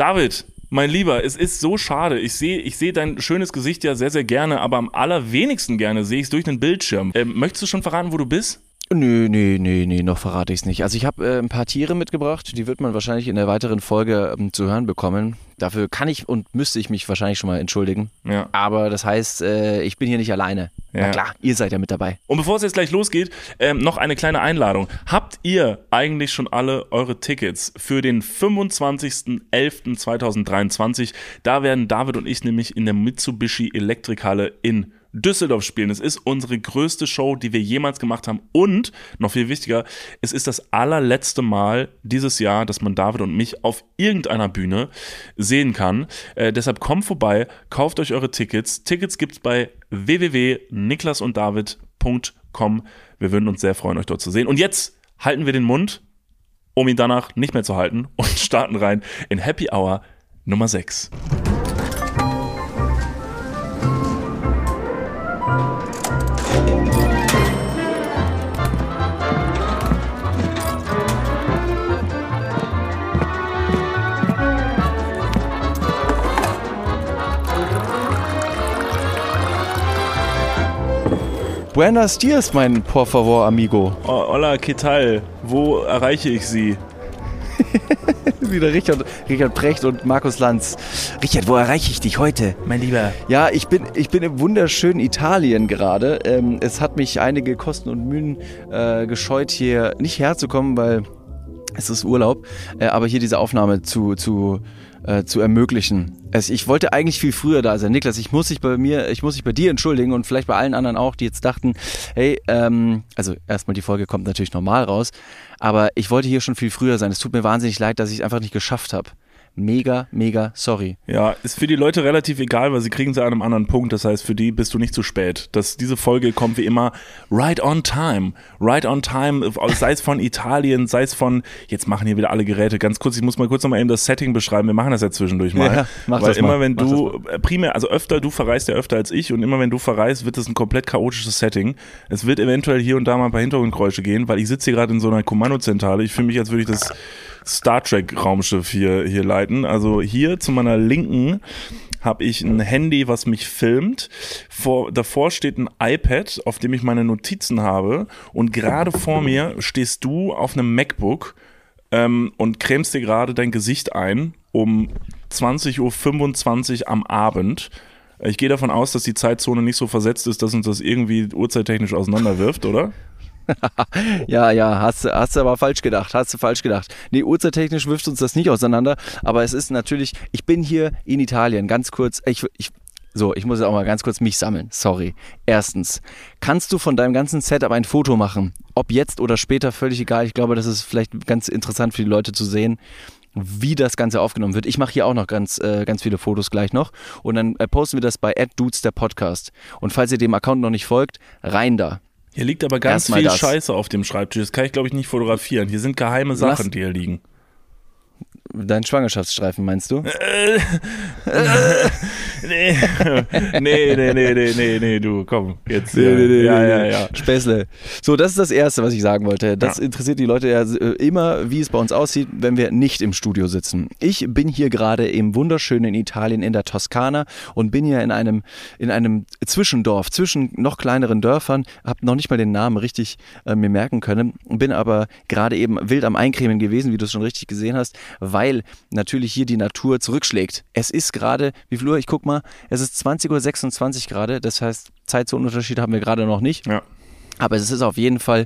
David, mein Lieber, es ist so schade. Ich sehe ich seh dein schönes Gesicht ja sehr, sehr gerne, aber am allerwenigsten gerne sehe ich es durch den Bildschirm. Ähm, möchtest du schon verraten, wo du bist? Nö, nö, nö, nö, noch verrate ich es nicht. Also ich habe äh, ein paar Tiere mitgebracht, die wird man wahrscheinlich in der weiteren Folge ähm, zu hören bekommen. Dafür kann ich und müsste ich mich wahrscheinlich schon mal entschuldigen. Ja. Aber das heißt, äh, ich bin hier nicht alleine. Ja. Na klar, ihr seid ja mit dabei. Und bevor es jetzt gleich losgeht, ähm, noch eine kleine Einladung. Habt ihr eigentlich schon alle eure Tickets für den 25.11.2023? Da werden David und ich nämlich in der Mitsubishi Elektrikhalle in Düsseldorf spielen. Es ist unsere größte Show, die wir jemals gemacht haben. Und, noch viel wichtiger, es ist das allerletzte Mal dieses Jahr, dass man David und mich auf irgendeiner Bühne sehen kann. Äh, deshalb kommt vorbei, kauft euch eure Tickets. Tickets gibt's bei www.niklasunddavid.com. Wir würden uns sehr freuen, euch dort zu sehen. Und jetzt halten wir den Mund, um ihn danach nicht mehr zu halten und starten rein in Happy Hour Nummer 6. Buenos dias, mein por favor, amigo. Oh, hola, ¿qué tal? Wo erreiche ich Sie? Wieder Richard, Richard Precht und Markus Lanz. Richard, wo erreiche ich dich heute? Mein Lieber. Ja, ich bin, ich bin im wunderschönen Italien gerade. Ähm, es hat mich einige Kosten und Mühen äh, gescheut, hier nicht herzukommen, weil es ist Urlaub, äh, aber hier diese Aufnahme zu, zu, äh, zu ermöglichen. Es, ich wollte eigentlich viel früher da sein. Niklas, ich muss dich bei mir, ich muss dich bei dir entschuldigen und vielleicht bei allen anderen auch, die jetzt dachten, hey, ähm, also erstmal die Folge kommt natürlich normal raus, aber ich wollte hier schon viel früher sein. Es tut mir wahnsinnig leid, dass ich es einfach nicht geschafft habe. Mega, mega sorry. Ja, ist für die Leute relativ egal, weil sie kriegen sie an einem anderen Punkt. Das heißt, für die bist du nicht zu spät. Das, diese Folge kommt wie immer right on time. Right on time, sei es von Italien, sei es von, jetzt machen hier wieder alle Geräte. Ganz kurz, ich muss mal kurz nochmal eben das Setting beschreiben. Wir machen das ja zwischendurch mal. Ja, mach weil das immer mal. wenn du, primär, also öfter, du verreist ja öfter als ich und immer wenn du verreist, wird es ein komplett chaotisches Setting. Es wird eventuell hier und da mal ein paar Hintergrundgeräusche gehen, weil ich sitze hier gerade in so einer Kommandozentrale. Ich fühle mich, als würde ich das Star Trek Raumschiff hier, hier leiten. Also hier zu meiner Linken habe ich ein Handy, was mich filmt. Vor, davor steht ein iPad, auf dem ich meine Notizen habe. Und gerade vor mir stehst du auf einem MacBook ähm, und cremst dir gerade dein Gesicht ein um 20.25 Uhr am Abend. Ich gehe davon aus, dass die Zeitzone nicht so versetzt ist, dass uns das irgendwie uhrzeittechnisch auseinanderwirft, oder? Ja, ja, hast, du- hast du aber falsch gedacht, hast du falsch gedacht. Nee, uhrzeittechnisch wirft uns das nicht auseinander, aber es ist natürlich, ich bin hier in Italien, ganz kurz, ich, ich, so, ich muss auch mal ganz kurz mich sammeln, sorry. Erstens, kannst du von deinem ganzen Setup ein Foto machen? Ob jetzt oder später, völlig egal. Ich glaube, das ist vielleicht ganz interessant für die Leute zu sehen wie das Ganze aufgenommen wird. Ich mache hier auch noch ganz, äh, ganz viele Fotos gleich noch und dann äh, posten wir das bei @dudes der Podcast. Und falls ihr dem Account noch nicht folgt, rein da. Hier liegt aber ganz Erstmal viel das. Scheiße auf dem Schreibtisch. Das kann ich, glaube ich, nicht fotografieren. Hier sind geheime Sachen, Lass- die hier liegen. Dein Schwangerschaftsstreifen meinst du? Nee, nee, nee, nee, nee, nee, nee, du, komm, jetzt. Nee, äh, nee, nee, ja, nee, ja, nee. ja. Späßle. So, das ist das Erste, was ich sagen wollte. Das Ja. interessiert die Leute ja äh, immer, wie es bei uns aussieht, wenn wir nicht im Studio sitzen. Ich bin hier gerade im wunderschönen Italien in der Toskana und bin hier in einem, in einem Zwischendorf, zwischen noch kleineren Dörfern, habe noch nicht mal den Namen richtig äh, mir merken können, bin aber gerade eben wild am Eincremen gewesen, wie du es schon richtig gesehen hast, weil natürlich hier die Natur zurückschlägt. Es ist gerade, wie viel Uhr? Ich guck mal, es ist 20.26 Uhr gerade, das heißt, Zeitzonenunterschied haben wir gerade noch nicht. ja. Aber es ist auf jeden Fall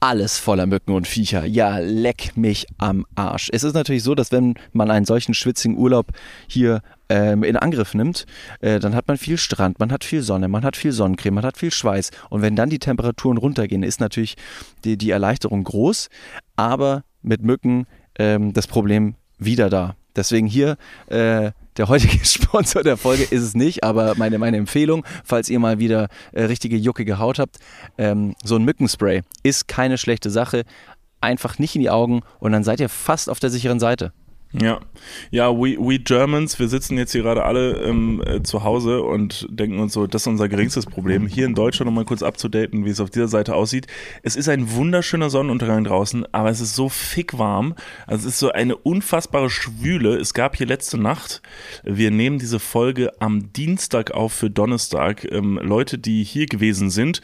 alles voller Mücken und Viecher. Ja, leck mich am Arsch. Es ist natürlich so, dass wenn man einen solchen schwitzigen Urlaub hier ähm, in Angriff nimmt, äh, dann hat man viel Strand, man hat viel Sonne, man hat viel Sonnencreme, man hat viel Schweiß. Und wenn dann die Temperaturen runtergehen, ist natürlich die, die Erleichterung groß, aber mit Mücken ähm, das Problem wieder da. Deswegen hier äh, der heutige Sponsor der Folge ist es nicht, aber meine, meine Empfehlung, falls ihr mal wieder äh, richtige juckige Haut habt, ähm, so ein Mückenspray ist keine schlechte Sache. Einfach nicht in die Augen und dann seid ihr fast auf der sicheren Seite. Ja, ja, we, we Germans, wir sitzen jetzt hier gerade alle ähm, äh, zu Hause und denken uns so, das ist unser geringstes Problem. Hier in Deutschland, um mal kurz abzudaten, wie es auf dieser Seite aussieht. Es ist ein wunderschöner Sonnenuntergang draußen, aber es ist so fick warm. Also es ist so eine unfassbare Schwüle. Es gab hier letzte Nacht, wir nehmen diese Folge am Dienstag auf für Donnerstag. Ähm, Leute, die hier gewesen sind,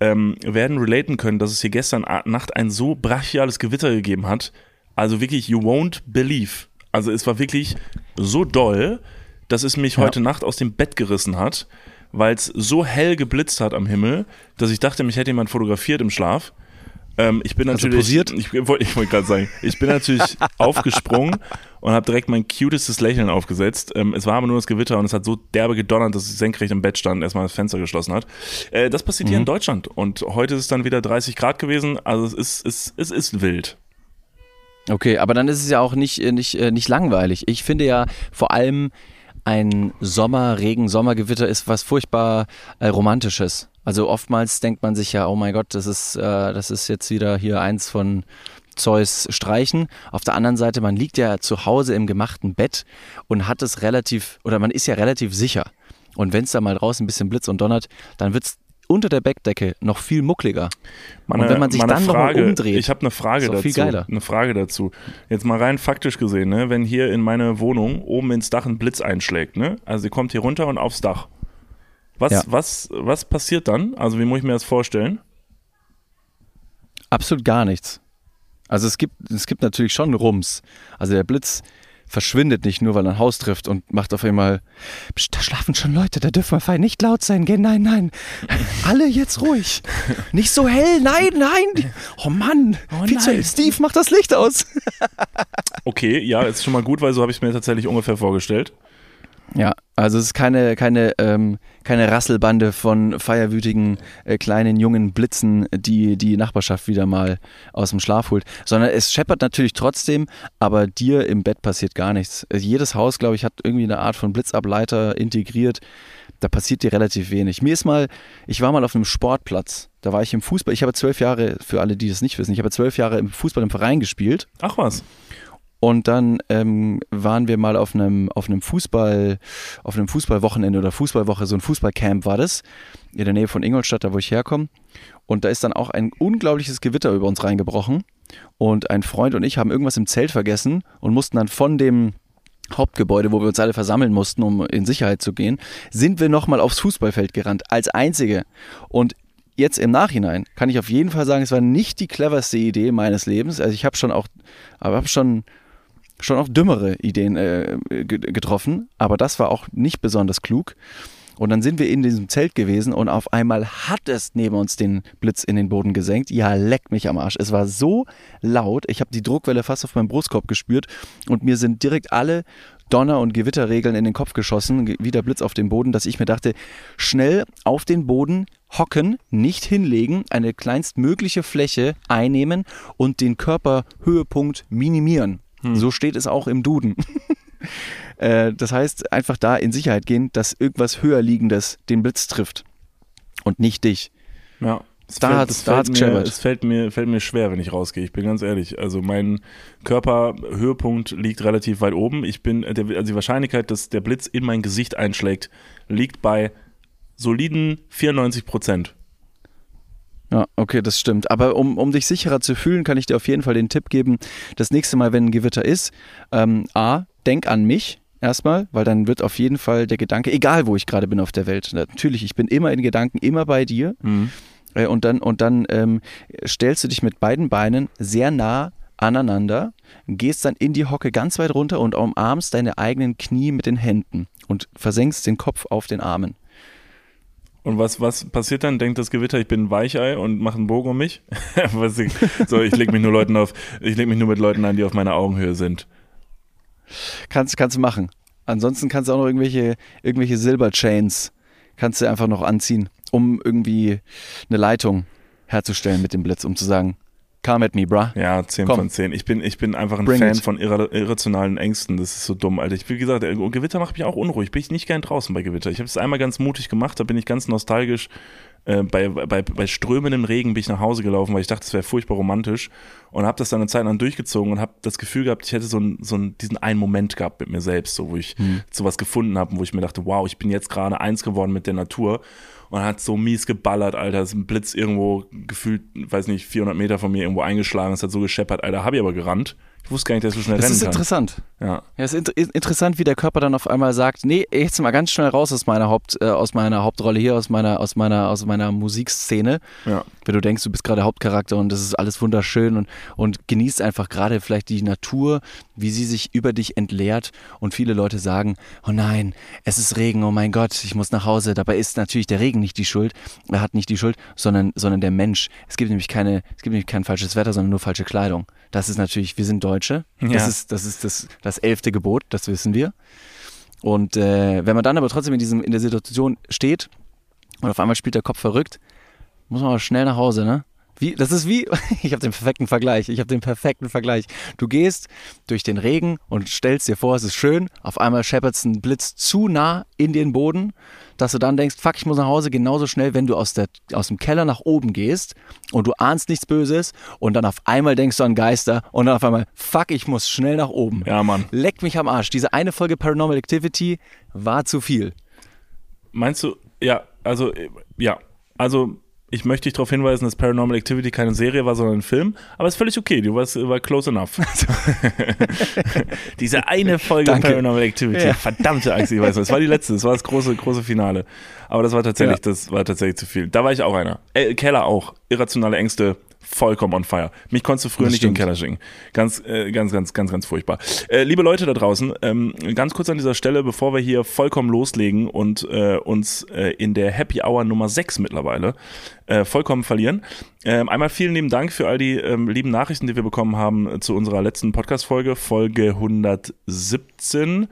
ähm, werden relaten können, dass es hier gestern Nacht ein so brachiales Gewitter gegeben hat also wirklich, you won't believe. Also es war wirklich so doll, dass es mich ja. heute Nacht aus dem Bett gerissen hat, weil es so hell geblitzt hat am Himmel, dass ich dachte, mich hätte jemand fotografiert im Schlaf. Ähm, ich bin natürlich, posiert? ich, ich wollte wollt gerade sagen, ich bin natürlich aufgesprungen und habe direkt mein cutestes Lächeln aufgesetzt. Ähm, es war aber nur das Gewitter und es hat so derbe gedonnert, dass ich senkrecht im Bett stand und erstmal das Fenster geschlossen hat. Äh, das passiert mhm. hier in Deutschland und heute ist es dann wieder 30 Grad gewesen, also es ist, es, es ist wild. Okay, aber dann ist es ja auch nicht, äh, nicht, äh, nicht langweilig. Ich finde ja vor allem ein Sommer, Regen, Sommergewitter ist was furchtbar äh, Romantisches. Also oftmals denkt man sich ja, oh mein Gott, das ist, äh, das ist jetzt wieder hier eins von Zeus streichen. Auf der anderen Seite, man liegt ja zu Hause im gemachten Bett und hat es relativ, oder man ist ja relativ sicher. Und wenn es da mal draußen ein bisschen blitzt und donnert, dann wird es unter der Bettdecke noch viel muckliger. Meine, und wenn man sich dann Frage, noch umdreht, ich habe eine Frage dazu. Viel geiler. Eine Frage dazu. Jetzt mal rein faktisch gesehen, ne, wenn hier in meine Wohnung oben ins Dach ein Blitz einschlägt, ne, also sie kommt hier runter und aufs Dach. Was, ja. was, was passiert dann? Also wie muss ich mir das vorstellen? Absolut gar nichts. Also es gibt, es gibt natürlich schon Rums. Also der Blitz verschwindet nicht nur, weil er ein Haus trifft und macht auf einmal, da schlafen schon Leute, da dürfen wir fein nicht laut sein, gell? Nein, nein. Alle jetzt ruhig. Nicht so hell, nein, nein. Oh Mann, oh viel zu hell. Steve, mach das Licht aus. okay, ja, ist schon mal gut, weil so habe ich es mir tatsächlich ungefähr vorgestellt. Ja, also es ist keine, keine, ähm, keine Rasselbande von feierwütigen äh, kleinen jungen Blitzen, die die Nachbarschaft wieder mal aus dem Schlaf holt, sondern es scheppert natürlich trotzdem, aber dir im Bett passiert gar nichts. Also jedes Haus, glaube ich, hat irgendwie eine Art von Blitzableiter integriert. Da passiert dir relativ wenig. Mir ist mal, ich war mal auf einem Sportplatz. Da war ich im Fußball. Ich habe zwölf Jahre, für alle, die das nicht wissen, ich habe zwölf Jahre im Fußball im Verein gespielt. Ach was. Und dann ähm, waren wir mal auf einem, auf einem Fußball, auf einem Fußballwochenende oder Fußballwoche, so ein Fußballcamp war das, in der Nähe von Ingolstadt, da wo ich herkomme. Und da ist dann auch ein unglaubliches Gewitter über uns reingebrochen. Und ein Freund und ich haben irgendwas im Zelt vergessen und mussten dann von dem Hauptgebäude, wo wir uns alle versammeln mussten, um in Sicherheit zu gehen, sind wir nochmal aufs Fußballfeld gerannt, als einzige. Und jetzt im Nachhinein kann ich auf jeden Fall sagen, es war nicht die cleverste Idee meines Lebens. Also ich habe schon auch, aber habe schon schon auch dümmere Ideen äh, getroffen, aber das war auch nicht besonders klug. Und dann sind wir in diesem Zelt gewesen und auf einmal hat es neben uns den Blitz in den Boden gesenkt. Ja, leck mich am Arsch. Es war so laut. Ich habe die Druckwelle fast auf meinem Brustkorb gespürt und mir sind direkt alle Donner- und Gewitterregeln in den Kopf geschossen, wie der Blitz auf den Boden, dass ich mir dachte, schnell auf den Boden hocken, nicht hinlegen, eine kleinstmögliche Fläche einnehmen und den Körperhöhepunkt minimieren. Hm. So steht es auch im Duden. äh, das heißt, einfach da in Sicherheit gehen, dass irgendwas höher liegendes den Blitz trifft und nicht dich. Ja. Es da fällt, hat's, da hat's mir, es fällt mir, fällt mir schwer, wenn ich rausgehe. Ich bin ganz ehrlich. Also mein Körperhöhepunkt liegt relativ weit oben. Ich bin, also die Wahrscheinlichkeit, dass der Blitz in mein Gesicht einschlägt, liegt bei soliden 94 Prozent. Ja, okay, das stimmt. Aber um, um dich sicherer zu fühlen, kann ich dir auf jeden Fall den Tipp geben, das nächste Mal, wenn ein Gewitter ist, ähm, A, denk an mich erstmal, weil dann wird auf jeden Fall der Gedanke, egal wo ich gerade bin auf der Welt, natürlich, ich bin immer in Gedanken, immer bei dir. Mhm. Äh, und dann, und dann ähm, stellst du dich mit beiden Beinen sehr nah aneinander, gehst dann in die Hocke ganz weit runter und umarmst deine eigenen Knie mit den Händen und versenkst den Kopf auf den Armen. Und was, was passiert dann? Denkt das Gewitter, ich bin ein Weichei und mache einen Bogen um mich? ich, so, ich lege mich nur Leuten auf, ich lege mich nur mit Leuten an, die auf meiner Augenhöhe sind. Kannst, kannst du machen. Ansonsten kannst du auch noch irgendwelche, irgendwelche Silberchains kannst du einfach noch anziehen, um irgendwie eine Leitung herzustellen mit dem Blitz, um zu sagen, Come at me, bruh. Ja, 10 Komm. von 10. Ich bin, ich bin einfach ein Bring Fan it. von irra irrationalen Ängsten. Das ist so dumm, Alter. Ich, wie gesagt, Gewitter macht mich auch unruhig. Bin ich nicht gern draußen bei Gewitter. Ich habe es einmal ganz mutig gemacht, da bin ich ganz nostalgisch Äh, bei, bei, bei strömendem Regen bin ich nach Hause gelaufen, weil ich dachte, es wäre furchtbar romantisch und habe das dann eine Zeit lang durchgezogen und habe das Gefühl gehabt, ich hätte so, ein, so ein, diesen einen Moment gehabt mit mir selbst, so wo ich hm. sowas gefunden habe, wo ich mir dachte, wow, ich bin jetzt gerade eins geworden mit der Natur und hat so mies geballert, Alter. ist ein Blitz irgendwo gefühlt, weiß nicht, 400 Meter von mir irgendwo eingeschlagen. Es hat so gescheppert, Alter. Habe ich aber gerannt. Ich wusste gar nicht, dass du schnell das rennen ist interessant. Ja. ja, es ist inter interessant, wie der Körper dann auf einmal sagt, nee, jetzt mal ganz schnell raus aus meiner Haupt, äh, aus meiner Hauptrolle hier, aus meiner, aus meiner, aus meiner Musikszene. Ja. Wenn du denkst, du bist gerade Hauptcharakter und das ist alles wunderschön und, und genießt einfach gerade vielleicht die Natur, wie sie sich über dich entleert und viele Leute sagen, oh nein, es ist Regen, oh mein Gott, ich muss nach Hause. Dabei ist natürlich der Regen nicht die Schuld, er hat nicht die Schuld, sondern, sondern der Mensch. Es gibt nämlich keine, es gibt nämlich kein falsches Wetter, sondern nur falsche Kleidung. Das ist natürlich, wir sind Deutsche. Ja. Das ist, das ist das, das elfte Gebot, das wissen wir. Und äh, wenn man dann aber trotzdem in, diesem, in der Situation steht und auf einmal spielt der Kopf verrückt, muss man aber schnell nach Hause, ne? Wie, das ist wie, ich habe den perfekten Vergleich, ich habe den perfekten Vergleich. Du gehst durch den Regen und stellst dir vor, es ist schön, auf einmal scheppert ein Blitz zu nah in den Boden, dass du dann denkst, fuck, ich muss nach Hause, genauso schnell, wenn du aus, der, aus dem Keller nach oben gehst und du ahnst nichts Böses und dann auf einmal denkst du an Geister und dann auf einmal, fuck, ich muss schnell nach oben. Ja, Mann. Leck mich am Arsch. Diese eine Folge Paranormal Activity war zu viel. Meinst du, ja, also, ja, also ich möchte dich darauf hinweisen, dass Paranormal Activity keine Serie war, sondern ein Film. Aber ist völlig okay. Du warst war close enough. Diese eine Folge Danke. Paranormal Activity. Ja. Verdammte Angst, ich weiß nicht. Das war die letzte. Das war das große, große Finale. Aber das war tatsächlich, ja. das war tatsächlich zu viel. Da war ich auch einer. Äh, Keller auch. Irrationale Ängste vollkommen on fire. Mich konntest du früher das nicht stimmt. in den Keller schicken. Ganz, äh, ganz, ganz, ganz, ganz furchtbar. Äh, liebe Leute da draußen, ähm, ganz kurz an dieser Stelle, bevor wir hier vollkommen loslegen und äh, uns äh, in der Happy Hour Nummer 6 mittlerweile äh, vollkommen verlieren. Ähm, einmal vielen lieben Dank für all die ähm, lieben Nachrichten, die wir bekommen haben zu unserer letzten Podcast-Folge, Folge 117.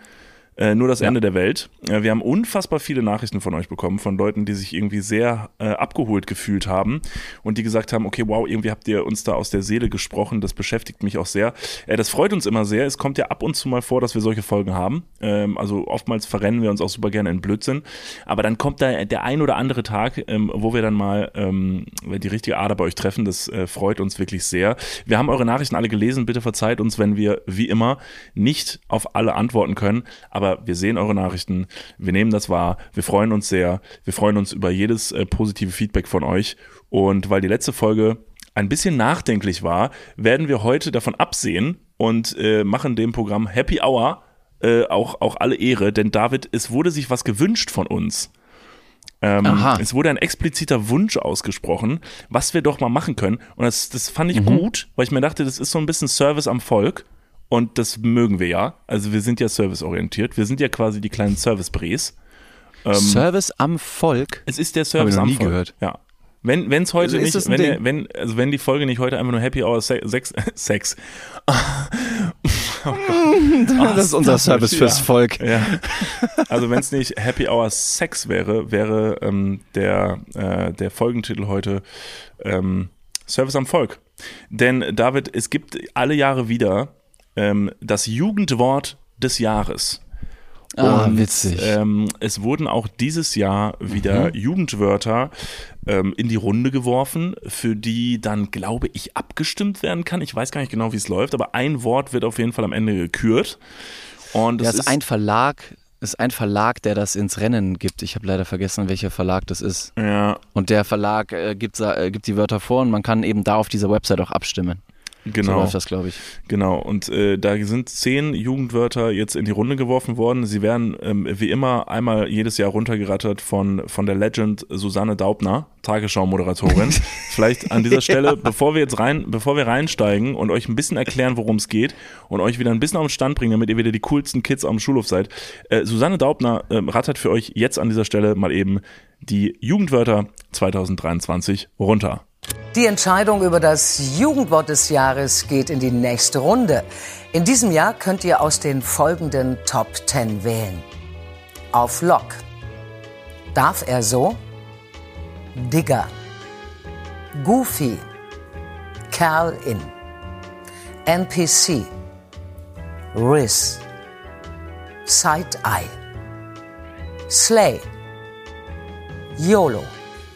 Äh, nur das ja. Ende der Welt. Äh, wir haben unfassbar viele Nachrichten von euch bekommen, von Leuten, die sich irgendwie sehr äh, abgeholt gefühlt haben und die gesagt haben, okay, wow, irgendwie habt ihr uns da aus der Seele gesprochen, das beschäftigt mich auch sehr. Äh, das freut uns immer sehr. Es kommt ja ab und zu mal vor, dass wir solche Folgen haben. Ähm, also oftmals verrennen wir uns auch super gerne in Blödsinn. Aber dann kommt da der ein oder andere Tag, ähm, wo wir dann mal ähm, die richtige Ader bei euch treffen. Das äh, freut uns wirklich sehr. Wir haben eure Nachrichten alle gelesen. Bitte verzeiht uns, wenn wir wie immer nicht auf alle antworten können. Aber aber wir sehen eure Nachrichten, wir nehmen das wahr, wir freuen uns sehr, wir freuen uns über jedes äh, positive Feedback von euch und weil die letzte Folge ein bisschen nachdenklich war, werden wir heute davon absehen und äh, machen dem Programm Happy Hour äh, auch, auch alle Ehre, denn David, es wurde sich was gewünscht von uns. Ähm, es wurde ein expliziter Wunsch ausgesprochen, was wir doch mal machen können. Und das, das fand ich mhm. gut, weil ich mir dachte, das ist so ein bisschen Service am Volk. Und das mögen wir ja. Also wir sind ja serviceorientiert. Wir sind ja quasi die kleinen Service-Bres. Ähm, Service am Volk? Es ist der Service am Volk. gehört. Ja. Wenn es heute also nicht, wenn, wenn, also wenn die Folge nicht heute einfach nur Happy Hour Sex, Sex. Oh das ist unser Service fürs Volk. Ja. Also wenn es nicht Happy Hour Sex wäre, wäre ähm, der, äh, der Folgentitel heute ähm, Service am Volk. Denn David, es gibt alle Jahre wieder ähm, das Jugendwort des Jahres. Ah, und, witzig. Ähm, es wurden auch dieses Jahr wieder mhm. Jugendwörter ähm, in die Runde geworfen, für die dann, glaube ich, abgestimmt werden kann. Ich weiß gar nicht genau, wie es läuft, aber ein Wort wird auf jeden Fall am Ende gekürt. Und das, das ist ein Verlag, ist ein Verlag, der das ins Rennen gibt. Ich habe leider vergessen, welcher Verlag das ist. Ja. Und der Verlag äh, gibt, äh, gibt die Wörter vor und man kann eben da auf dieser Website auch abstimmen. Genau. So läuft das, glaube ich. Genau. Und äh, da sind zehn Jugendwörter jetzt in die Runde geworfen worden. Sie werden ähm, wie immer einmal jedes Jahr runtergerattert von, von der Legend Susanne Daubner, Tagesschau-Moderatorin. Vielleicht an dieser Stelle, ja. bevor wir jetzt rein, bevor wir reinsteigen und euch ein bisschen erklären, worum es geht und euch wieder ein bisschen auf den Stand bringen, damit ihr wieder die coolsten Kids am Schulhof seid. Äh, Susanne Daubner äh, rattert für euch jetzt an dieser Stelle mal eben die Jugendwörter 2023 runter. Die Entscheidung über das Jugendwort des Jahres geht in die nächste Runde. In diesem Jahr könnt ihr aus den folgenden Top 10 wählen. Auf Lock. Darf er so? Digger. Goofy. Kerl in. NPC. Riz. Side-Eye. Slay. YOLO.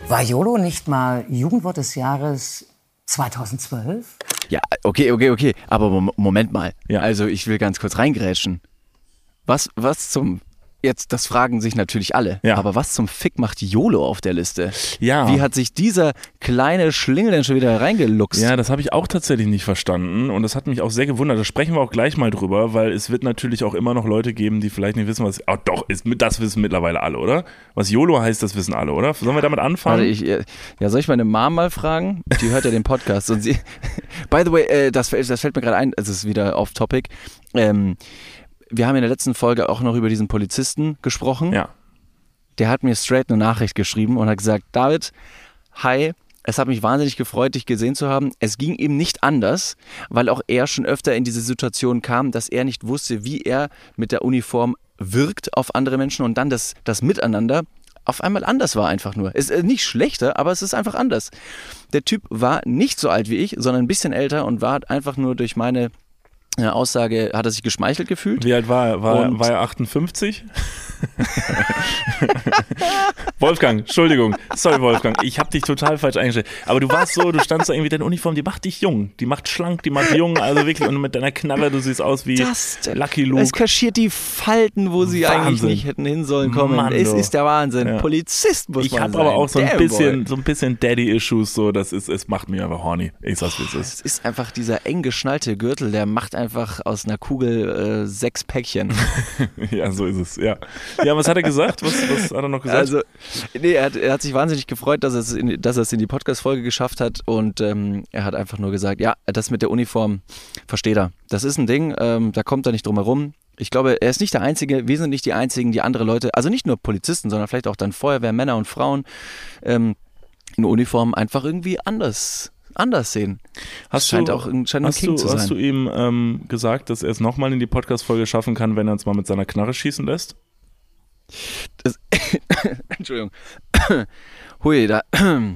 War YOLO nicht mal Jugendwort des Jahres 2012? Ja, okay, okay, okay. Aber Mom- Moment mal. Ja. Also ich will ganz kurz reingrätschen. Was, was zum. Jetzt, das fragen sich natürlich alle. Ja. Aber was zum Fick macht YOLO auf der Liste? Ja. Wie hat sich dieser kleine Schlingel denn schon wieder reingeluchst? Ja, das habe ich auch tatsächlich nicht verstanden und das hat mich auch sehr gewundert. Da sprechen wir auch gleich mal drüber, weil es wird natürlich auch immer noch Leute geben, die vielleicht nicht wissen, was. Oh, doch, ist, das wissen mittlerweile alle, oder? Was YOLO heißt, das wissen alle, oder? Sollen wir damit anfangen? Warte, ich, äh, ja, soll ich meine Mom mal fragen? Die hört ja den Podcast. Und sie, by the way, äh, das, fällt- das fällt mir gerade ein, es ist wieder off topic. Ähm, wir haben in der letzten Folge auch noch über diesen Polizisten gesprochen. ja. Der hat mir straight eine Nachricht geschrieben und hat gesagt, David, hi, es hat mich wahnsinnig gefreut, dich gesehen zu haben. Es ging ihm nicht anders, weil auch er schon öfter in diese Situation kam, dass er nicht wusste, wie er mit der Uniform wirkt auf andere Menschen und dann das, das Miteinander auf einmal anders war einfach nur. Es ist nicht schlechter, aber es ist einfach anders. Der Typ war nicht so alt wie ich, sondern ein bisschen älter und war einfach nur durch meine äh, Aussage, hat er sich geschmeichelt gefühlt. Wie alt war er? War, war er 58? Wolfgang, Entschuldigung. Sorry, Wolfgang. Ich habe dich total falsch eingestellt. Aber du warst so, du standst da irgendwie, deine Uniform, die macht dich jung. Die macht schlank, die macht jung. Also wirklich, und mit deiner Knarre, du siehst aus wie Das, Lucky Es Luke. kaschiert die Falten, wo sie Wahnsinn. eigentlich nicht hätten hin sollen kommen. Mann, es ist der Wahnsinn. Ja. Polizist muss Ich man habe sein. aber auch so ein bisschen, boy. so ein bisschen Daddy-Issues, so, das ist, es macht mich einfach horny. Ich sag's, wie es ist. Es ist einfach dieser eng geschnallte Gürtel, der macht einfach aus einer Kugel äh, sechs Päckchen. Ja, so ist es, ja. Ja, was hat er gesagt? Was, was hat er noch gesagt? Also, nee, er hat, er hat sich wahnsinnig gefreut, dass er es in, dass er es in die Podcast-Folge geschafft hat und ähm, er hat einfach nur gesagt, ja, das mit der Uniform versteht er. Das ist ein Ding, ähm, da kommt er nicht drum herum. Ich glaube, er ist nicht der Einzige, wir sind nicht die Einzigen, die andere Leute, also nicht nur Polizisten, sondern vielleicht auch dann Feuerwehr, Männer und Frauen ähm, in Uniform einfach irgendwie anders, anders sehen. Hast scheint du, auch ein- scheint ein hast King du, zu sein. Hast du ihm ähm, gesagt, dass er es nochmal in die Podcast-Folge schaffen kann, wenn er uns mal mit seiner Knarre schießen lässt? Das, Entschuldigung. Hui, da.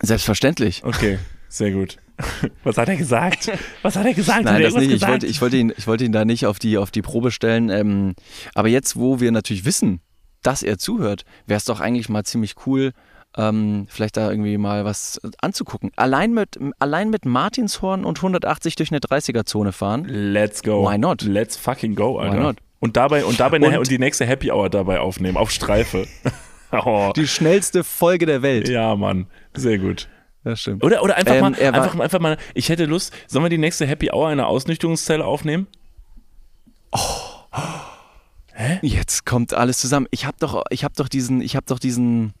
Selbstverständlich. Okay, sehr gut. Was hat er gesagt? Was hat er gesagt? Nein, das nicht. Ich wollte, ich, wollte ihn, ich wollte ihn da nicht auf die, auf die Probe stellen. Ähm, aber jetzt, wo wir natürlich wissen, dass er zuhört, wäre es doch eigentlich mal ziemlich cool, ähm, vielleicht da irgendwie mal was anzugucken. Allein mit, allein mit Martinshorn und 180 durch eine 30er-Zone fahren. Let's go. Why not? Let's fucking go, Alter. not? Und dabei, und dabei Und- und die nächste Happy Hour dabei aufnehmen, auf Streife. oh. Die schnellste Folge der Welt. Ja, Mann. Sehr gut. Das stimmt. Oder, oder einfach, Ähm, mal, einfach, einfach mal, ich hätte Lust, sollen wir die nächste Happy Hour in einer Ausnüchterungszelle aufnehmen? Jetzt kommt alles zusammen. Ich habe doch, ich habe doch diesen, ich habe doch diesen,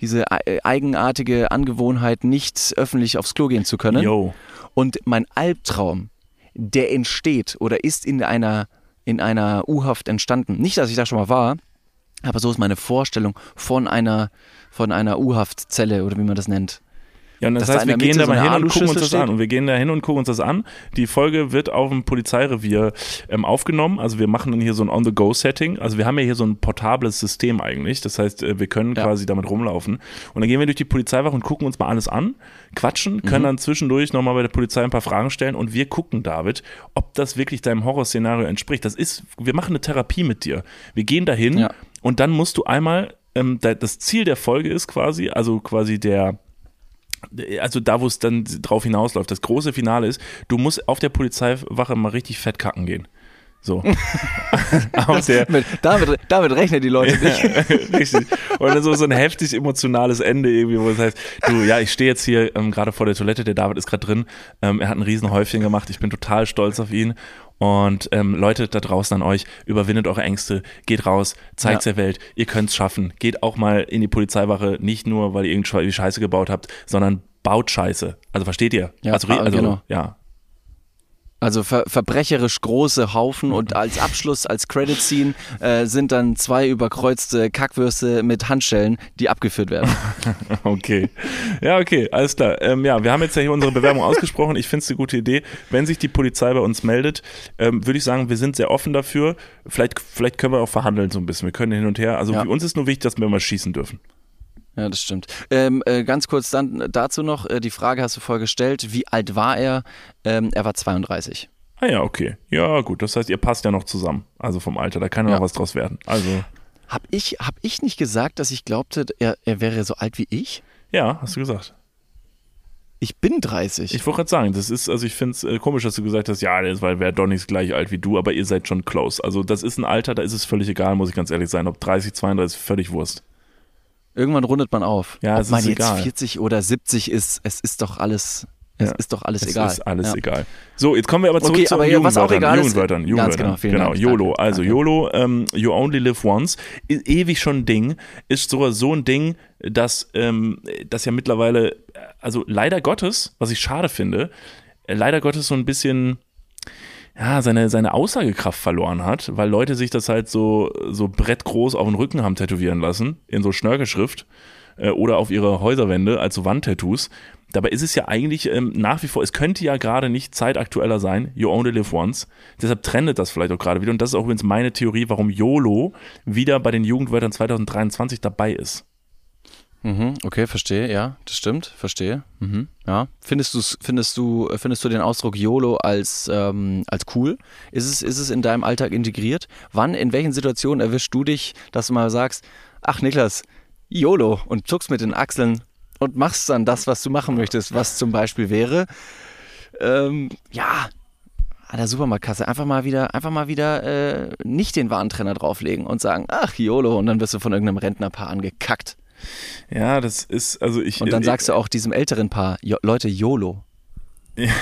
diese e- eigenartige Angewohnheit, nicht öffentlich aufs Klo gehen zu können. Yo. Und mein Albtraum, der entsteht oder ist in einer, in einer U-Haft entstanden. Nicht, dass ich da schon mal war, aber so ist meine Vorstellung von einer, von einer U-Haft-Zelle oder wie man das nennt. Ja, und das da heißt, in wir gehen da so mal eine hin und gucken uns das an. steht. Und wir gehen da hin und gucken uns das an. Die Folge wird auf dem Polizeirevier ähm, aufgenommen. Also wir machen dann hier so ein On-the-Go-Setting. Also wir haben ja hier so ein portables System eigentlich. Das heißt, äh, wir können Ja. quasi damit rumlaufen. Und dann gehen wir durch die Polizeiwache und gucken uns mal alles an, quatschen, können Mhm. dann zwischendurch nochmal bei der Polizei ein paar Fragen stellen und wir gucken, David, ob das wirklich deinem Horrorszenario entspricht. Das ist, wir machen eine Therapie mit dir. Wir gehen dahin Ja. und dann musst du einmal, ähm, da- das Ziel der Folge ist quasi, also quasi der, also da, wo es dann drauf hinausläuft, das große Finale ist, du musst auf der Polizeiwache mal richtig fett kacken gehen. So. der, Mit, damit, damit rechnen die Leute nicht. richtig. Und dann so, so ein heftig emotionales Ende irgendwie, wo es heißt, du, ja, ich stehe jetzt hier ähm, gerade vor der Toilette, der David ist gerade drin, ähm, er hat ein Riesenhäufchen gemacht, ich bin total stolz auf ihn. Und ähm, Leute da draußen an euch, überwindet eure Ängste, geht raus, zeigt's Ja. der Welt, ihr könnt's schaffen. Geht auch mal in die Polizeiwache, nicht nur, weil ihr irgendwie Scheiße gebaut habt, sondern baut Scheiße. Also versteht ihr? Ja, also, ah, also genau. ja. Also ver verbrecherisch große Haufen und als Abschluss, als Credit Scene äh, sind dann zwei überkreuzte Kackwürste mit Handschellen, die abgeführt werden. Okay. Ja, okay, alles klar. Ähm, ja, wir haben jetzt ja hier unsere Bewerbung ausgesprochen. Ich finde es eine gute Idee. Wenn sich die Polizei bei uns meldet, ähm, würde ich sagen, wir sind sehr offen dafür. Vielleicht, vielleicht können wir auch verhandeln so ein bisschen. Wir können hin und her. Also Ja. für uns ist nur wichtig, dass wir mal schießen dürfen. Ja, das stimmt. Ähm, äh, ganz kurz dann dazu noch, äh, die Frage hast du vorher gestellt, wie alt war er? Ähm, er war 32. Ah ja, okay. Ja, gut. Das heißt, ihr passt ja noch zusammen. Also vom Alter. Da kann ja Ja. noch was draus werden. Also, Hab ich, hab ich nicht gesagt, dass ich glaubte, er, er wäre so alt wie ich? Ja, hast du gesagt. Ich bin 30. Ich wollte gerade sagen, das ist, also ich finde es äh, komisch, dass du gesagt hast, ja, das weil wäre Donny gleich alt wie du, aber ihr seid schon close. Also das ist ein Alter, da ist es völlig egal, muss ich ganz ehrlich sein. Ob 30, 32, völlig Wurst. Irgendwann rundet man auf. Ja, Ob es man ist jetzt egal. 40 oder 70 ist, es ist doch alles, es Ja. ist doch alles Es egal. ist alles ja. egal. So, jetzt kommen wir aber zurück Okay, zu aber ja, was auch Jugendwörtern. ist- Jugendwörtern, Jugendwörtern. genau, vielen genau, Dank, YOLO. also danke. YOLO, ähm, You Only Live Once, ist ewig schon ein Ding, ist sogar so ein Ding, dass ähm, das ja mittlerweile, äh, also leider Gottes, was ich schade finde, äh, leider Gottes so ein bisschen ja, seine, seine Aussagekraft verloren hat, weil Leute sich das halt so, so brettgroß auf den Rücken haben tätowieren lassen, in so Schnörkelschrift äh, oder auf ihre Häuserwände als so Wandtattoos. Dabei ist es ja eigentlich ähm, nach wie vor, es könnte ja gerade nicht zeitaktueller sein, You Only Live Once. Deshalb trendet das vielleicht auch gerade wieder. Und das ist auch übrigens meine Theorie, warum YOLO wieder bei den Jugendwörtern 2023 dabei ist. Mhm, okay, verstehe, ja, das stimmt, verstehe. Mhm, ja. Findest, du's, findest, du, findest du den Ausdruck YOLO als, ähm, als cool? Ist es, ist es in deinem Alltag integriert? Wann, in welchen Situationen erwischst du dich, dass du mal sagst, ach Niklas, YOLO und zuckst mit den Achseln und machst dann das, was du machen möchtest, was zum Beispiel wäre, ähm, ja, an der Supermarktkasse einfach mal wieder, einfach mal wieder äh, nicht den Warentrenner drauflegen und sagen, ach YOLO und dann wirst du von irgendeinem Rentnerpaar angekackt. Ja, das ist, also ich. Und dann ich, sagst du auch diesem älteren Paar, Leute, YOLO. Ja.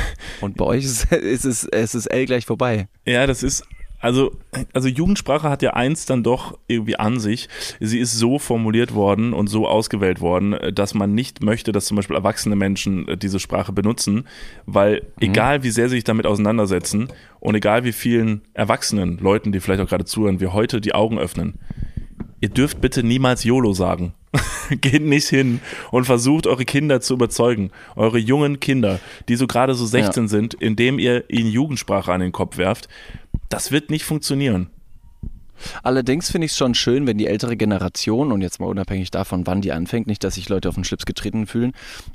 Und bei euch ist, ist, es, es ist L gleich vorbei. Ja, das ist, also, also Jugendsprache hat ja eins dann doch irgendwie an sich. Sie ist so formuliert worden und so ausgewählt worden, dass man nicht möchte, dass zum Beispiel erwachsene Menschen äh, diese Sprache benutzen, weil egal wie sehr sie sich damit auseinandersetzen und egal wie vielen erwachsenen Leuten, die vielleicht auch gerade zuhören, wir heute die Augen öffnen, ihr dürft bitte niemals YOLO sagen. Geht nicht hin und versucht eure Kinder zu überzeugen, eure jungen Kinder, die so gerade so 16 sind, indem ihr ihnen Jugendsprache an den Kopf werft. Das wird nicht funktionieren. Allerdings finde ich es schon schön, wenn die ältere Generation, und jetzt mal unabhängig davon, wann die anfängt, nicht, dass sich Leute auf den Schlips getreten fühlen,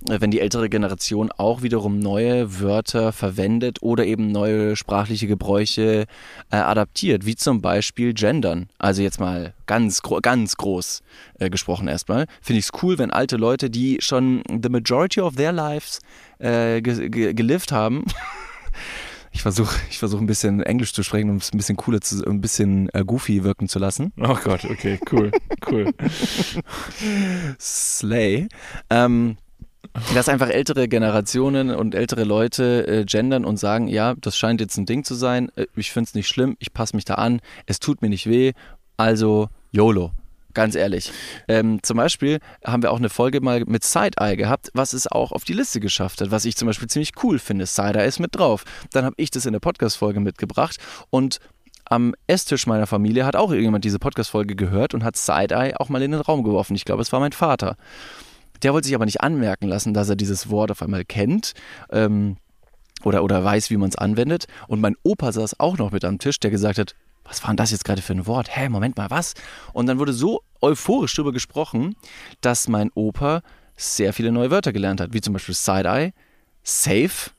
äh, wenn die ältere Generation auch wiederum neue Wörter verwendet oder eben neue sprachliche Gebräuche äh, adaptiert, wie zum Beispiel gendern. Also jetzt mal ganz, gro ganz groß äh, gesprochen erstmal. Finde ich es cool, wenn alte Leute, die schon the majority of their lives äh, ge ge gelift haben, ich versuche ich versuch ein bisschen Englisch zu sprechen, um es ein bisschen cooler zu, ein bisschen äh, goofy wirken zu lassen. Oh Gott, okay, cool, cool. Slay. Ähm, dass einfach ältere Generationen und ältere Leute äh, gendern und sagen, ja, das scheint jetzt ein Ding zu sein, äh, ich finde es nicht schlimm, ich passe mich da an, es tut mir nicht weh, also YOLO. Ganz ehrlich. Ähm, zum Beispiel haben wir auch eine Folge mal mit Side-Eye gehabt, was es auch auf die Liste geschafft hat, was ich zum Beispiel ziemlich cool finde. Side-Eye ist mit drauf. Dann habe ich das in der Podcast-Folge mitgebracht und am Esstisch meiner Familie hat auch irgendjemand diese Podcast-Folge gehört und hat Side-Eye auch mal in den Raum geworfen. Ich glaube, es war mein Vater. Der wollte sich aber nicht anmerken lassen, dass er dieses Wort auf einmal kennt. Ähm, oder, oder weiß, wie man es anwendet. Und mein Opa saß auch noch mit am Tisch, der gesagt hat, was war denn das jetzt gerade für ein Wort? Hä, Moment mal, was? Und dann wurde so euphorisch darüber gesprochen, dass mein Opa sehr viele neue Wörter gelernt hat, wie zum Beispiel Side-Eye, Safe,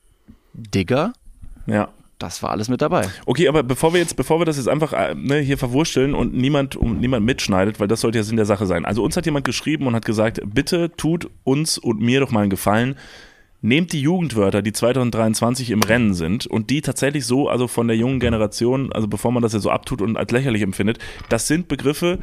Digger, Ja. das war alles mit dabei. Okay, aber bevor wir jetzt, bevor wir das jetzt einfach äh, ne, hier verwursteln und niemand, um, niemand mitschneidet, weil das sollte ja Sinn der Sache sein. Also uns hat jemand geschrieben und hat gesagt, bitte tut uns und mir doch mal einen Gefallen. Nehmt die Jugendwörter, die 2023 im Rennen sind und die tatsächlich so, also von der jungen Generation, also bevor man das ja so abtut und als lächerlich empfindet, das sind Begriffe,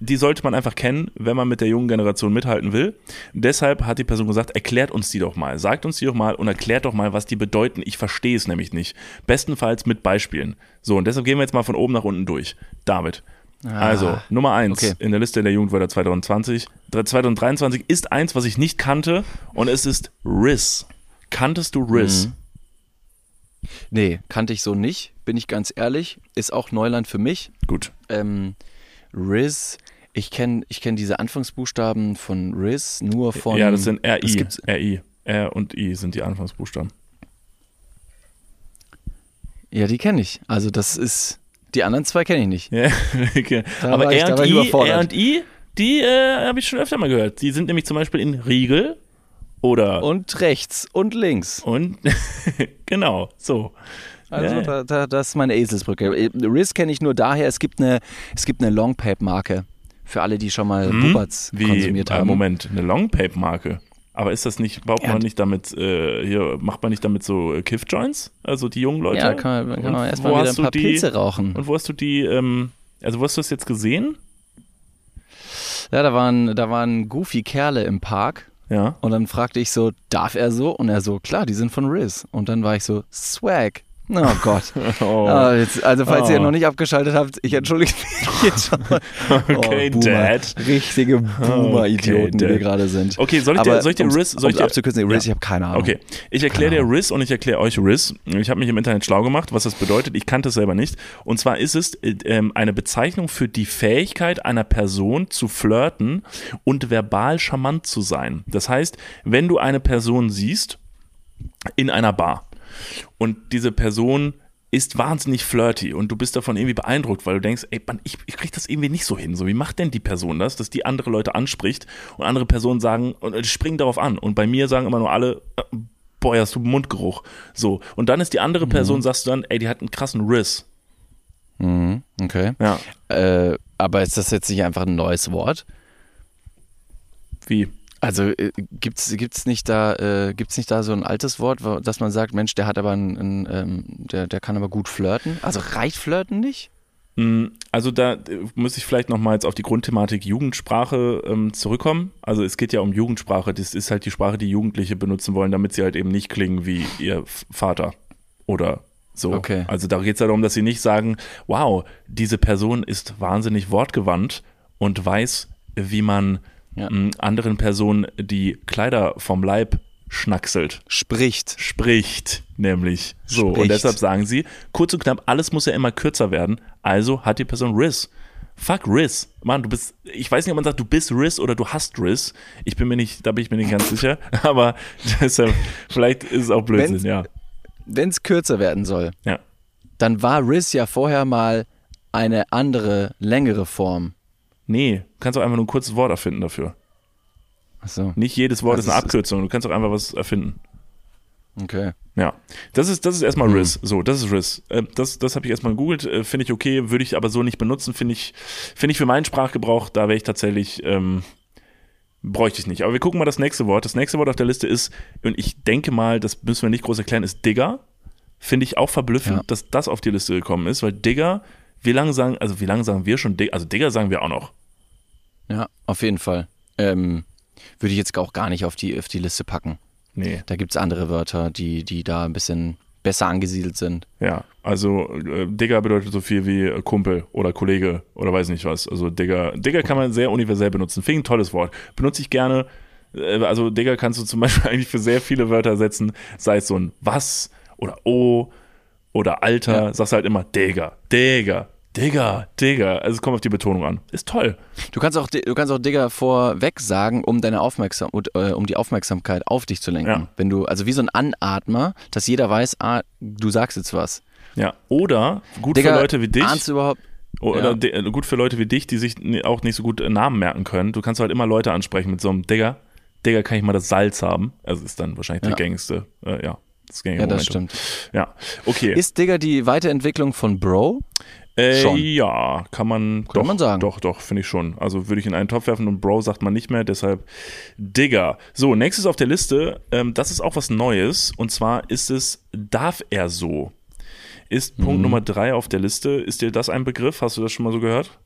die sollte man einfach kennen, wenn man mit der jungen Generation mithalten will. Deshalb hat die Person gesagt, erklärt uns die doch mal. Sagt uns die doch mal und erklärt doch mal, was die bedeuten. Ich verstehe es nämlich nicht. Bestenfalls mit Beispielen. So, und deshalb gehen wir jetzt mal von oben nach unten durch. David. Also, Nummer eins okay. in der Liste der Jugendwörter 2020. 2023 ist eins, was ich nicht kannte und es ist Riz. Kanntest du Riz? Mhm. Nee, kannte ich so nicht, bin ich ganz ehrlich. Ist auch Neuland für mich. Gut. Ähm, Riz, ich kenne ich kenn diese Anfangsbuchstaben von Riz nur von. ja, das sind RI. gibt- RI. R und I sind die Anfangsbuchstaben. Ja, die kenne ich. Also das ist. Die anderen zwei kenne ich nicht. Ja, okay. Aber ich- R und, I. R und I, die äh, habe ich schon öfter mal gehört. Die sind nämlich zum Beispiel in Riegel oder Und rechts und links. und genau, so. Also Ja. da, da, das ist meine Eselsbrücke. Riz kenne ich nur daher, es gibt eine, es gibt eine Longpape-Marke. Für alle, die schon mal Bubatz Wie, konsumiert äh, haben. Moment, eine Longpape-Marke. Aber ist das nicht, baut Ja, man nicht damit, äh, hier, macht man nicht damit so äh, Kiff-Joints? Also die jungen Leute? Ja, kann man, kann man wo erstmal wieder hast ein du paar die- Pilze rauchen. Und wo hast du die, ähm, also wo hast du das jetzt gesehen? Ja, da waren, da waren goofy Kerle im Park. Ja. Und dann fragte ich so, darf er so? Und er so, klar, die sind von Riz. Und dann war ich so, Swag. Oh Gott. Oh. Ah, jetzt, also falls ihr Oh. noch nicht abgeschaltet habt, ich entschuldige mich jetzt schon. Okay, Boomer. Dad. Richtige Boomer-Idioten, die Dad. wir gerade sind. Okay, soll ich dir, soll ich dir Riz, soll ich dir, abzukürzen, Riz, Ja. ich habe keine Ahnung. Okay, ich erkläre dir Riz und ich erkläre euch Riz. Ich habe mich im Internet schlau gemacht, was das bedeutet. Ich kannte es selber nicht. Und zwar ist es äh, ähm, eine Bezeichnung für die Fähigkeit einer Person zu flirten und verbal charmant zu sein. Das heißt, wenn du eine Person siehst in einer Bar und diese Person ist wahnsinnig flirty und du bist davon irgendwie beeindruckt, weil du denkst, ey, Mann, ich, ich krieg das irgendwie nicht so hin. So, wie macht denn die Person das, dass die andere Leute anspricht und andere Personen sagen und äh, springen darauf an. Und bei mir sagen immer nur alle, äh, boah, hast du Mundgeruch. So. Und dann ist die andere Person, sagst du dann, ey, die hat einen krassen Riss. Mhm, okay. Ja. Äh, aber ist das jetzt nicht einfach ein neues Wort? Wie? Also äh, gibt's gibt's nicht da äh, gibt's nicht da so ein altes Wort, wo- dass man sagt, Mensch, der hat aber ein, ähm, der der kann aber gut flirten. Also reicht flirten nicht? Mm, Also da äh, muss ich vielleicht nochmal jetzt auf die Grundthematik Jugendsprache ähm, zurückkommen. Also es geht ja um Jugendsprache. Das ist halt die Sprache, die Jugendliche benutzen wollen, damit sie halt eben nicht klingen wie ihr Vater oder so. Okay. Also da geht es ja darum, dass sie nicht sagen, wow, diese Person ist wahnsinnig wortgewandt und weiß, wie man Ja. anderen Personen die Kleider vom Leib schnackselt Spricht. spricht, nämlich. So, und Spricht. deshalb sagen sie, kurz und knapp, alles muss ja immer kürzer werden, also hat die Person Riz. Fuck Riz. Mann, du bist, ich weiß nicht, ob man sagt, du bist Riz oder du hast Riz. Ich bin mir nicht, da bin ich mir nicht ganz sicher, aber deshalb, vielleicht ist es auch Blödsinn, Wenn's- ja. Wenn es kürzer werden soll, Ja. dann war Riz ja vorher mal eine andere, längere Form. Nee, kannst auch einfach nur ein kurzes Wort erfinden dafür. Achso, Nicht jedes Wort Das ist eine ist- Abkürzung, du kannst auch einfach was erfinden. okay. Ja, das ist, das ist erstmal Hm. Riz. So, das ist Riz. Äh, Das, das habe ich erstmal gegoogelt. Äh, Finde ich okay, würde ich aber so nicht benutzen. Finde ich, finde ich für meinen Sprachgebrauch, da wäre ich tatsächlich, ähm, bräuchte ich nicht. Aber wir gucken mal das nächste Wort. Das nächste Wort auf der Liste ist, und ich denke mal, das müssen wir nicht groß erklären, ist Digger. Finde ich auch verblüffend, Ja. dass das auf die Liste gekommen ist, weil Digger, wie lange sagen, also wie lange sagen wir schon Digger? Also Digger sagen wir auch noch. Ja, auf jeden Fall. Ähm, würde ich jetzt auch gar nicht auf die, auf die Liste packen. Nee. Da gibt es andere Wörter, die, die da ein bisschen besser angesiedelt sind. Ja, also äh, Digger bedeutet so viel wie äh, Kumpel oder Kollege oder weiß nicht was. Also Digger, Digger kann man sehr universell benutzen. Finde ich ein tolles Wort. Benutze ich gerne. Äh, Also Digger kannst du zum Beispiel eigentlich für sehr viele Wörter setzen, sei es so ein was oder oh oder Alter. Ja. Sagst halt immer Digger, Digger, Digger, Digger. Also es kommt auf die Betonung an. Ist toll. Du kannst auch, du kannst auch Digger vorweg sagen, um deine Aufmerksam äh, um die Aufmerksamkeit auf dich zu lenken. Ja. Wenn du, also wie so ein Anatmer, dass jeder weiß, ah, du sagst jetzt was. Ja. Oder gut Digga, für Leute wie dich. ahnst du überhaupt? Oder Ja. äh, gut für Leute wie dich, die sich auch nicht so gut äh, Namen merken können. Du kannst halt immer Leute ansprechen mit so einem Digger. Digger, kann ich mal das Salz haben? Also ist dann wahrscheinlich der gängigste, äh, ja. Das gängige Ja, das Momentum. stimmt. Ja, okay. Ist Digger die Weiterentwicklung von Bro? äh, schon. Ja, kann man doch, man sagen. Doch, doch, finde ich schon. Also würde ich in einen Topf werfen und Bro sagt man nicht mehr, deshalb Digger. So, nächstes auf der Liste, ähm, das ist auch was Neues und zwar ist es Darf er so? Ist Punkt Mhm. Nummer drei auf der Liste. Ist dir das ein Begriff? Hast du das schon mal so gehört?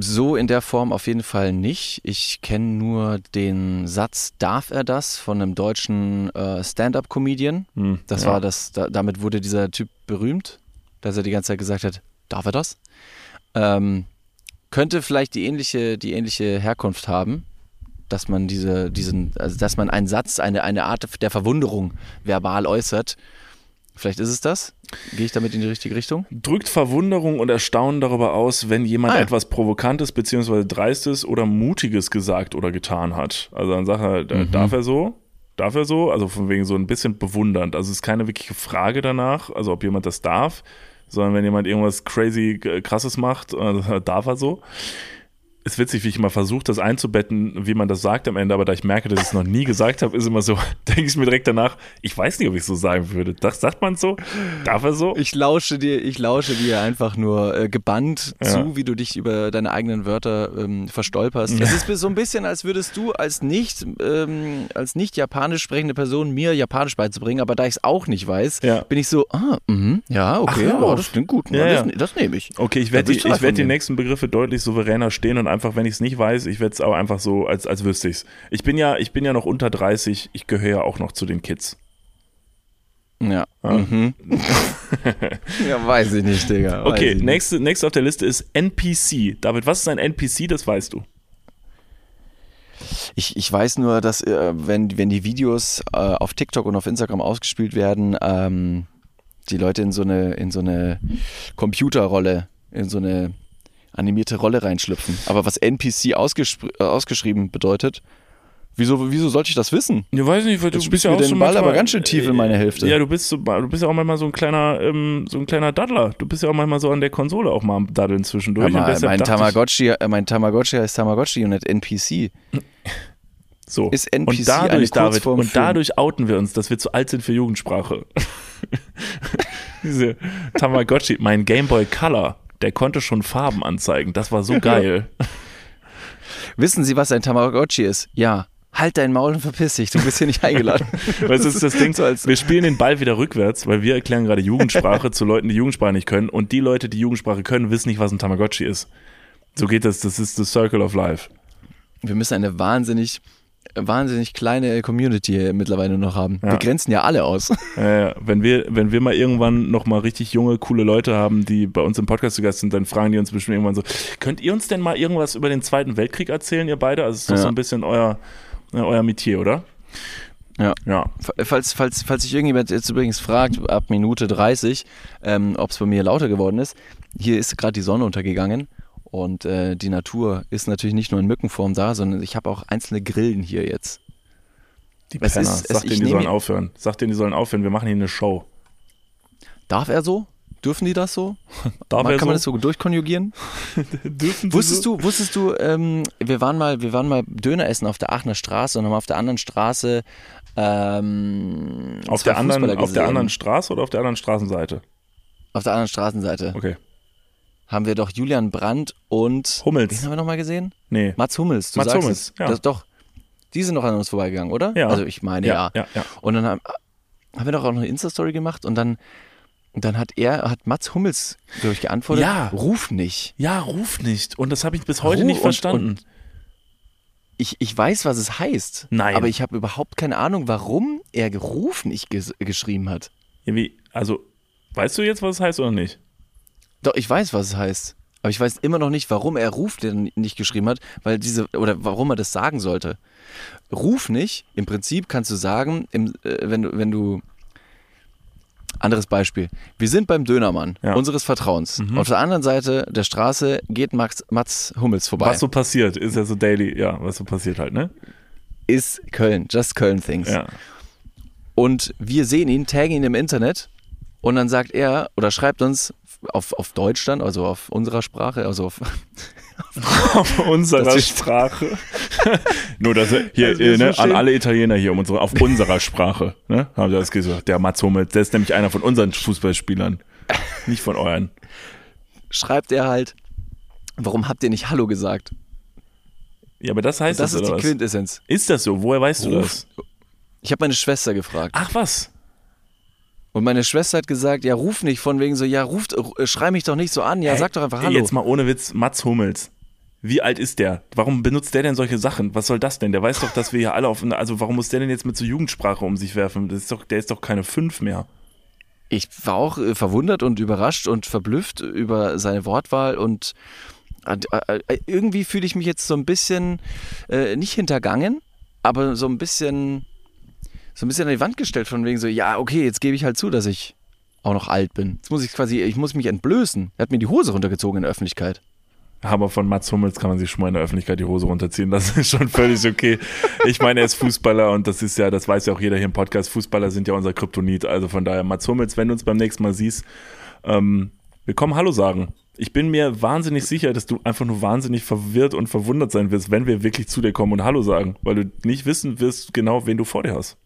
So in der Form auf jeden Fall nicht. Ich kenne nur den Satz Darf er das von einem deutschen äh, Stand-up-Comedian. Hm, Das ja. war das, da, damit wurde dieser Typ berühmt, dass er die ganze Zeit gesagt hat, darf er das? Ähm, könnte vielleicht die ähnliche, die ähnliche Herkunft haben, dass man diese, diesen, also dass man einen Satz, eine, eine Art der Verwunderung verbal äußert. Vielleicht ist es das. Gehe ich damit in die richtige Richtung? drückt Verwunderung und Erstaunen darüber aus, wenn jemand Ah, ja. etwas Provokantes beziehungsweise Dreistes oder Mutiges gesagt oder getan hat. Also dann sagt er, Mhm. darf er so? Darf er so? Also von wegen so ein bisschen bewundernd. Also es ist keine wirkliche Frage danach, also ob jemand das darf, sondern wenn jemand irgendwas crazy äh, krasses macht, äh, darf er so. Ist witzig, wie ich mal versuche, das einzubetten, wie man das sagt am Ende, aber da ich merke, dass ich es noch nie gesagt habe, ist immer so, denke ich mir direkt danach, ich weiß nicht, ob ich es so sagen würde. Das sagt man so? Darf er so? Ich lausche dir, ich lausche dir einfach nur äh, gebannt Ja. zu, wie du dich über deine eigenen Wörter ähm, verstolperst. Es ist so ein bisschen, als würdest du als nicht, ähm, als nicht japanisch sprechende Person mir Japanisch beizubringen, aber da ich es auch nicht weiß, Ja. bin ich so, ah, mhm, ja, okay, hör oh, das klingt gut, Ja, das, ja. das nehme ich. Okay, ich werde die, ich werd die nächsten Begriffe deutlich souveräner stehen und einfach, wenn ich es nicht weiß, ich werde es auch einfach so, als, als wüsste ich's. Ich bin ja, ich bin ja noch unter 30, ich gehöre ja auch noch zu den Kids. Ja. Mhm. ja, weiß ich nicht, Digga. weiß Okay, ich nächste, nächste auf der Liste ist NPC. David, was ist ein NPC? Das weißt du. Ich, ich weiß nur, dass äh, wenn, wenn die Videos äh, auf TikTok und auf Instagram ausgespielt werden, ähm, die Leute in so eine, in so eine Computerrolle, in so eine animierte Rolle reinschlüpfen. Aber was NPC äh, ausgeschrieben bedeutet, wieso, wieso sollte ich das wissen? Ich weiß nicht, weil du bist ja auch mir so den Ball manchmal, aber ganz schön tief in meine Hälfte. Ja, du bist so, du bist ja auch manchmal so ein kleiner, ähm, so ein kleiner Daddler. Du bist ja auch manchmal so an der Konsole auch mal am Daddeln zwischendurch. Deshalb mein, dachte ich- Tamagotchi, äh, mein Tamagotchi heißt Tamagotchi und nicht NPC. So. Ist NPC und dadurch, David, und dadurch outen wir uns, dass wir zu alt sind für Jugendsprache. Diese Tamagotchi, mein Game Boy Color, der konnte schon Farben anzeigen. Das war so geil. Wissen Sie, was ein Tamagotchi ist? Ja. Halt dein Maul und verpiss dich, du bist hier nicht eingeladen. Das ist das Ding, so als wir spielen den Ball wieder rückwärts, weil wir erklären gerade Jugendsprache zu Leuten, die Jugendsprache nicht können. Und die Leute, die Jugendsprache können, wissen nicht, was ein Tamagotchi ist. So geht das, das ist the circle of life. Wir müssen eine wahnsinnig, wahnsinnig kleine Community mittlerweile noch haben. Ja. Wir grenzen ja alle aus. Äh, wenn, wir, wenn wir mal irgendwann nochmal richtig junge, coole Leute haben, die bei uns im Podcast zu Gast sind, dann fragen die uns bestimmt irgendwann so, könnt ihr uns denn mal irgendwas über den Zweiten Weltkrieg erzählen, ihr beide? Also es ist doch Ja. so ein bisschen euer, äh, euer Metier, oder? Ja. Ja. Falls, falls, falls sich irgendjemand jetzt übrigens fragt, ab Minute 30, ähm, ob es bei mir lauter geworden ist, hier ist gerade die Sonne untergegangen und äh, die Natur ist natürlich nicht nur in Mückenform da, sondern ich habe auch einzelne Grillen hier jetzt. Die Es Penner. ist- es- Sag denen, die sollen aufhören. Sag denen, die sollen aufhören. Wir machen hier eine Show. Darf er so? Dürfen die das so? Darf Man, kann man das so? so durchkonjugieren? Dürfen Wusstest so? du, wusstest du, ähm, wir waren mal, wir waren mal Döner essen auf der Aachener Straße und haben auf der anderen Straße ähm, Auf der, anderen, auf der anderen Straße oder auf der anderen Straßenseite? auf der anderen Straßenseite Okay. Haben wir doch Julian Brandt und Hummels. wen haben wir nochmal gesehen? Nee. Mats Hummels. Du Mats sagst Hummels, es. ja. Das, doch. Die sind noch an uns vorbeigegangen, oder? Ja. Also ich meine ja. ja, ja. Und dann haben, haben wir doch auch noch eine Insta-Story gemacht und dann, und dann hat er, hat Mats Hummels, glaube ich, geantwortet, Ja. ruf nicht. Ja, ruf nicht. Und das habe ich bis heute Ruh nicht und- verstanden. Ich, ich weiß, was es heißt. Nein. Aber ich habe überhaupt keine Ahnung, warum er Ruf nicht ges geschrieben hat. Ja, wie, also, weißt du jetzt, was es heißt oder nicht? Doch, ich weiß, was es heißt. Aber ich weiß immer noch nicht, warum er Ruf denn nicht geschrieben hat, weil diese, oder warum er das sagen sollte. Ruf nicht, im Prinzip kannst du sagen, im, äh, wenn, du, wenn du. Anderes Beispiel. Wir sind beim Dönermann Ja. unseres Vertrauens. Auf der anderen Seite der Straße geht Max, Mats Hummels vorbei. Was so passiert, ist ja so daily, ja, was so passiert halt, ne? Ist Köln, just Köln Things. Ja. Und wir sehen ihn, taggen ihn im Internet und dann sagt er oder schreibt uns auf, auf Deutsch dann, also auf unserer Sprache, also auf, Auf unserer Das Sprache. Nur, dass er- hier, Also wir äh, ne, an verstehen- alle Italiener hier um unsere, auf unserer Sprache, ne? Haben sie das gesagt. Der Mats Hummels, der ist nämlich einer von unseren Fußballspielern. Nicht von euren. schreibt er halt, warum habt ihr nicht Hallo gesagt? Ja, aber das heißt Das das, ist die was? Quintessenz. Ist das so? Woher weißt du Ruf- das? Ich habe meine Schwester gefragt Ach was. Und meine Schwester hat gesagt, ja ruf nicht von wegen so, ja ruft, äh, schrei mich doch nicht so an, ja Hey, sag doch einfach Hallo. Jetzt mal ohne Witz, Mats Hummels. Wie alt ist der? Warum benutzt der denn solche Sachen? Was soll das denn? Der weiß doch, dass wir hier alle auf. Also, warum muss der denn jetzt mit so Jugendsprache um sich werfen? Das ist doch, der ist doch keine fünf mehr. Ich war auch äh, verwundert und überrascht und verblüfft über seine Wortwahl und äh, irgendwie fühle ich mich jetzt so ein bisschen äh, nicht hintergangen, aber so ein bisschen so ein bisschen an die Wand gestellt von wegen so, ja, okay, jetzt gebe ich halt zu, dass ich auch noch alt bin. Jetzt muss ich quasi, ich muss mich entblößen. Er hat mir die Hose runtergezogen in der Öffentlichkeit. Aber von Mats Hummels kann man sich schon mal in der Öffentlichkeit die Hose runterziehen. Das ist schon völlig okay. Ich meine, er ist Fußballer und das ist ja, das weiß ja auch jeder hier im Podcast. Fußballer sind ja unser Kryptonit. Also von daher, Mats Hummels, wenn du uns beim nächsten Mal siehst, ähm, wir kommen Hallo sagen. Ich bin mir wahnsinnig sicher, dass du einfach nur wahnsinnig verwirrt und verwundert sein wirst, wenn wir wirklich zu dir kommen und Hallo sagen, weil du nicht wissen wirst genau, wen du vor dir hast.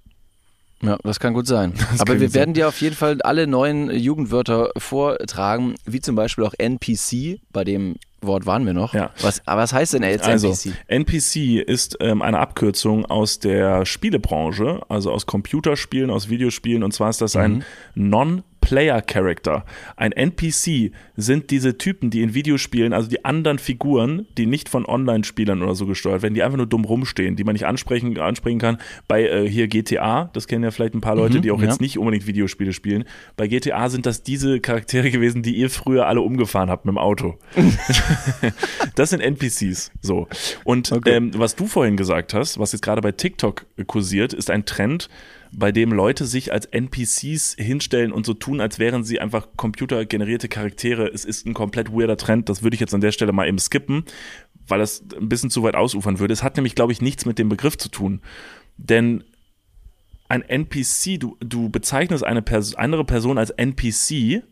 Ja, das kann gut sein. Das Aber wir werden dir auf jeden Fall alle neuen Jugendwörter vortragen, wie zum Beispiel auch NPC, bei dem Wort waren wir noch. Ja. Was, aber was heißt denn jetzt also, NPC? NPC ist ähm, eine Abkürzung aus der Spielebranche, also aus Computerspielen, aus Videospielen. Und zwar ist das mhm. ein Non- Player Character. Ein NPC sind diese Typen, die in Videospielen, also die anderen Figuren, die nicht von Online-Spielern oder so gesteuert werden, die einfach nur dumm rumstehen, die man nicht ansprechen, ansprechen kann. Bei äh, hier GTA, das kennen ja vielleicht ein paar Leute, mhm, die auch ja. jetzt nicht unbedingt Videospiele spielen. Bei GTA sind das diese Charaktere gewesen, die ihr früher alle umgefahren habt mit dem Auto. das sind NPCs. So. Und okay. ähm, was du vorhin gesagt hast, was jetzt gerade bei TikTok kursiert, ist ein Trend, bei dem Leute sich als NPCs hinstellen und so tun, als wären sie einfach computergenerierte Charaktere. Es ist ein komplett weirder Trend. Das würde ich jetzt an der Stelle mal eben skippen, weil das ein bisschen zu weit ausufern würde. Es hat nämlich, glaube ich, nichts mit dem Begriff zu tun. Denn ein NPC, du, du bezeichnest eine Pers andere Person als NPC,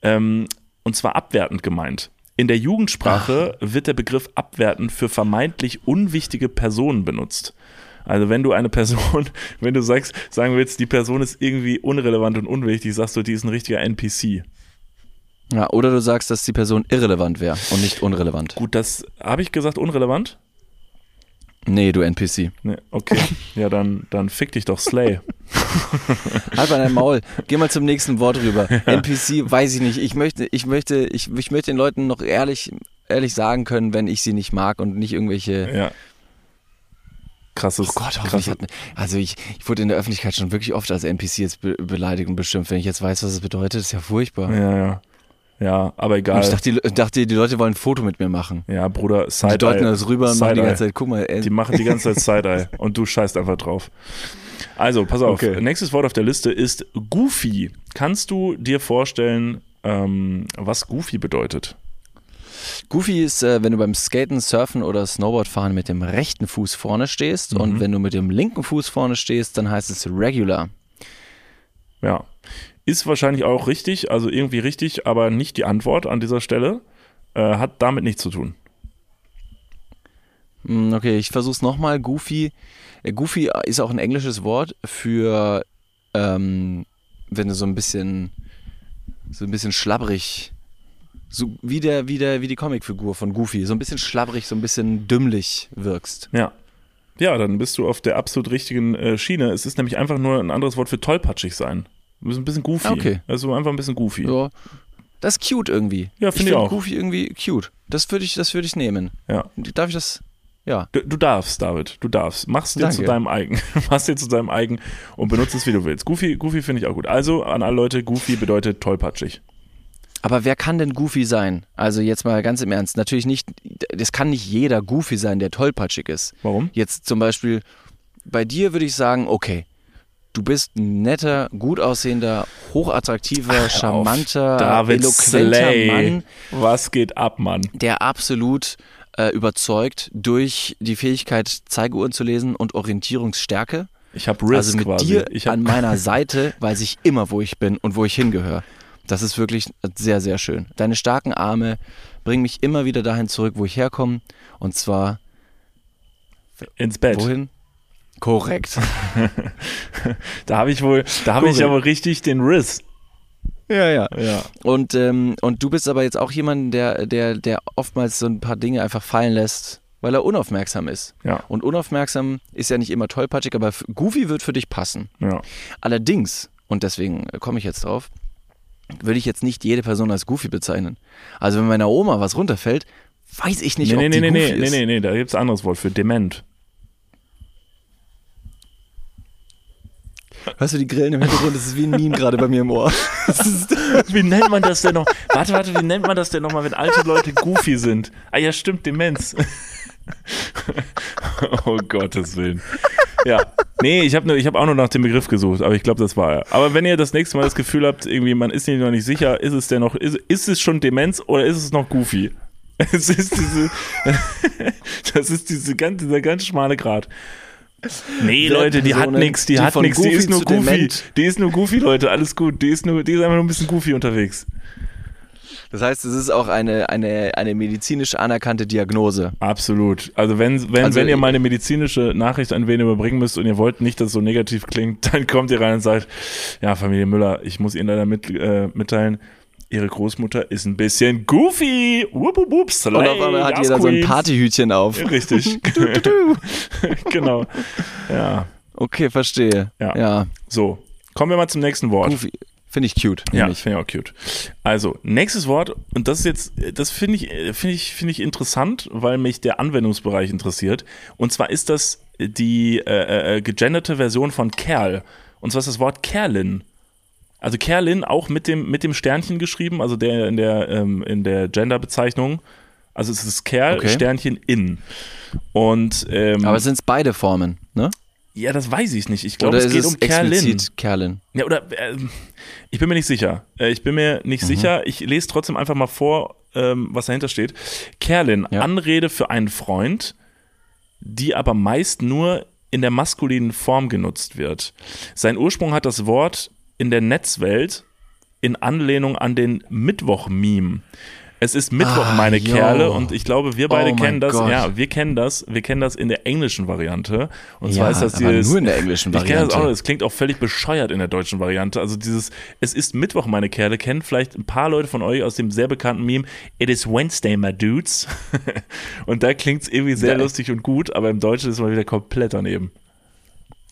ähm, und zwar abwertend gemeint. In der Jugendsprache Ach. wird der Begriff abwertend für vermeintlich unwichtige Personen benutzt. Also wenn du eine Person, wenn du sagst, sagen willst, die Person ist irgendwie unrelevant und unwichtig, sagst du, die ist ein richtiger NPC. Ja, oder du sagst, dass die Person irrelevant wäre und nicht unrelevant. Gut, das habe ich gesagt, unrelevant? Nee, du NPC. Nee, okay. Ja, dann, dann fick dich doch Slay. halt mal dein Maul. Geh mal zum nächsten Wort rüber. Ja. NPC, weiß ich nicht. Ich möchte, ich möchte, ich, ich möchte den Leuten noch ehrlich, ehrlich sagen können, wenn ich sie nicht mag und nicht irgendwelche ja krasses. Oh Gott, krasses. Hat, also ich, ich wurde in der Öffentlichkeit schon wirklich oft als NPC jetzt be beleidigt und bestimmt. Wenn ich jetzt weiß, was es bedeutet, ist ja furchtbar. Ja, ja. Ja, aber egal. Und ich dachte die, dachte, die Leute wollen ein Foto mit mir machen. Ja, Bruder, Side-Eye. Die deuten das rüber und machen die ganze Zeit, guck mal. Ey. Die machen die ganze Zeit Side-Eye und du scheißt einfach drauf. Also, pass auf. Okay. Nächstes Wort auf der Liste ist Goofy. Kannst du dir vorstellen, ähm, was Goofy bedeutet? Goofy ist, äh, wenn du beim Skaten, Surfen oder Snowboardfahren mit dem rechten Fuß vorne stehst mhm. und wenn du mit dem linken Fuß vorne stehst, dann heißt es Regular. Ja. Ist wahrscheinlich auch richtig, also irgendwie richtig, aber nicht die Antwort an dieser Stelle. Äh, hat damit nichts zu tun. Hm, okay, ich versuch's nochmal. Goofy. Äh, Goofy ist auch ein englisches Wort für, ähm, wenn du so ein bisschen, so ein bisschen schlabbrig so wie der, wie der, wie die Comicfigur von Goofy, so ein bisschen schlabbrig, so ein bisschen dümmlich wirkst. Ja. Ja, dann bist du auf der absolut richtigen äh, Schiene. Es ist nämlich einfach nur ein anderes Wort für tollpatschig sein. Du bist ein bisschen goofy. Okay. Also einfach ein bisschen goofy. Ja. Das ist cute irgendwie. Ja, finde ich, find auch. Goofy irgendwie cute. Das würde ich, das ich nehmen. Ja. Darf ich das? Ja. Du, du darfst, David. Du darfst. Mach's dir zu deinem eigen. Mach's dir zu deinem eigen und benutze es, wie du willst. Goofy, Goofy finde ich auch gut. Also an alle Leute, Goofy bedeutet tollpatschig. Aber wer kann denn Goofy sein? Also jetzt mal ganz im Ernst. Natürlich nicht, das kann nicht jeder Goofy sein, der tollpatschig ist. Warum? Jetzt zum Beispiel, bei dir würde ich sagen, okay, du bist ein netter, gut aussehender, hochattraktiver, Ach, charmanter, David eloquenter Slay. Mann. Was geht ab, Mann? Der absolut äh, überzeugt durch die Fähigkeit, Zeigeuhren zu lesen und Orientierungsstärke. Ich habe Risk Also mit quasi. dir an meiner Seite weiß ich immer, wo ich bin und wo ich hingehöre. Das ist wirklich sehr, sehr schön. Deine starken Arme bringen mich immer wieder dahin zurück, wo ich herkomme. Und zwar ins Bett. Wohin? Korrekt. da habe ich wohl, da habe ich aber richtig den Riss. Ja, ja. ja. Und, ähm, und du bist aber jetzt auch jemand, der, der, der oftmals so ein paar Dinge einfach fallen lässt, weil er unaufmerksam ist. Ja. Und unaufmerksam ist ja nicht immer tollpatschig, aber Goofy wird für dich passen. Ja. Allerdings, und deswegen komme ich jetzt drauf, würde ich jetzt nicht jede Person als Goofy bezeichnen. Also wenn meiner Oma was runterfällt, weiß ich nicht, nee, ob nee, die nee, Goofy nee, ist. Nee, nee, nee, da gibt es ein anderes Wort für dement. Hörst du die Grillen im Hintergrund? Das ist wie ein Meme gerade bei mir im Ohr. wie nennt man das denn noch? Warte, warte, wie nennt man das denn nochmal, wenn alte Leute goofy sind? Ah ja, stimmt, Demenz. oh Gottes Willen. Ja. Nee, ich habe hab auch nur nach dem Begriff gesucht, aber ich glaube, das war er. Aber wenn ihr das nächste Mal das Gefühl habt, irgendwie, man ist sich noch nicht sicher, ist es denn noch, ist, ist es schon Demenz oder ist es noch Goofy? Es ist diese, das ist diese ganz, dieser ganz schmale Grad. Nee, Leute, die hat nichts, die, die hat nichts, die ist nur Goofy. Die ist nur Goofy, Leute, alles gut. Die ist nur, die ist einfach nur ein bisschen Goofy unterwegs. Das heißt, es ist auch eine, eine, eine medizinisch anerkannte Diagnose. Absolut. Also wenn, wenn, Also wenn ihr mal eine medizinische Nachricht an wen überbringen müsst und ihr wollt nicht, dass es so negativ klingt, dann kommt ihr rein und sagt, ja, Familie Müller, ich muss Ihnen leider mit, äh, mitteilen, Ihre Großmutter ist ein bisschen goofy. Wupp, wupp, wupp, slay, Und auf einmal hat jeder so ein. Partyhütchen auf. Richtig. genau. Ja. Okay, verstehe. Ja. ja. So, kommen wir mal zum nächsten Wort. Goofy. Finde ich cute. Ja, finde ich auch cute. Also, nächstes Wort, und das ist jetzt, das finde ich, finde ich, finde ich interessant, weil mich der Anwendungsbereich interessiert. Und zwar ist das die äh, äh, gegenderte Version von Kerl. Und zwar ist das Wort Kerlin. Also Kerlin auch mit dem, mit dem Sternchen geschrieben, also der in der, ähm, in der Genderbezeichnung. Also es ist Kerl, Okay. Sternchen in. Und ähm, Aber sind es beide Formen, ne? Ja, das weiß ich nicht. Ich glaube, es geht es um Kerlin. Kerlin? Ja, oder äh, ich bin mir nicht sicher. Äh, ich bin mir Mhm. nicht sicher. Ich lese trotzdem einfach mal vor, ähm, was dahinter steht. Kerlin, Ja. Anrede für einen Freund, die aber meist nur in der maskulinen Form genutzt wird. Sein Ursprung hat das Wort in der Netzwelt in Anlehnung an den Mittwoch-Meme. Es ist Mittwoch, Ah, meine yo. Kerle, und ich glaube, wir beide Oh kennen das. Gott. Ja, wir kennen das. Wir kennen das in der englischen Variante. Und Ja, zwar ist das dieses, nur in der englischen Ich kenne das Variante. auch. Es klingt auch völlig bescheuert in der deutschen Variante. Also dieses, es ist Mittwoch, meine Kerle, kennen vielleicht ein paar Leute von euch aus dem sehr bekannten Meme, It is Wednesday, my dudes. und da klingt es irgendwie sehr Ja. lustig und gut, aber im Deutschen ist es mal wieder komplett daneben.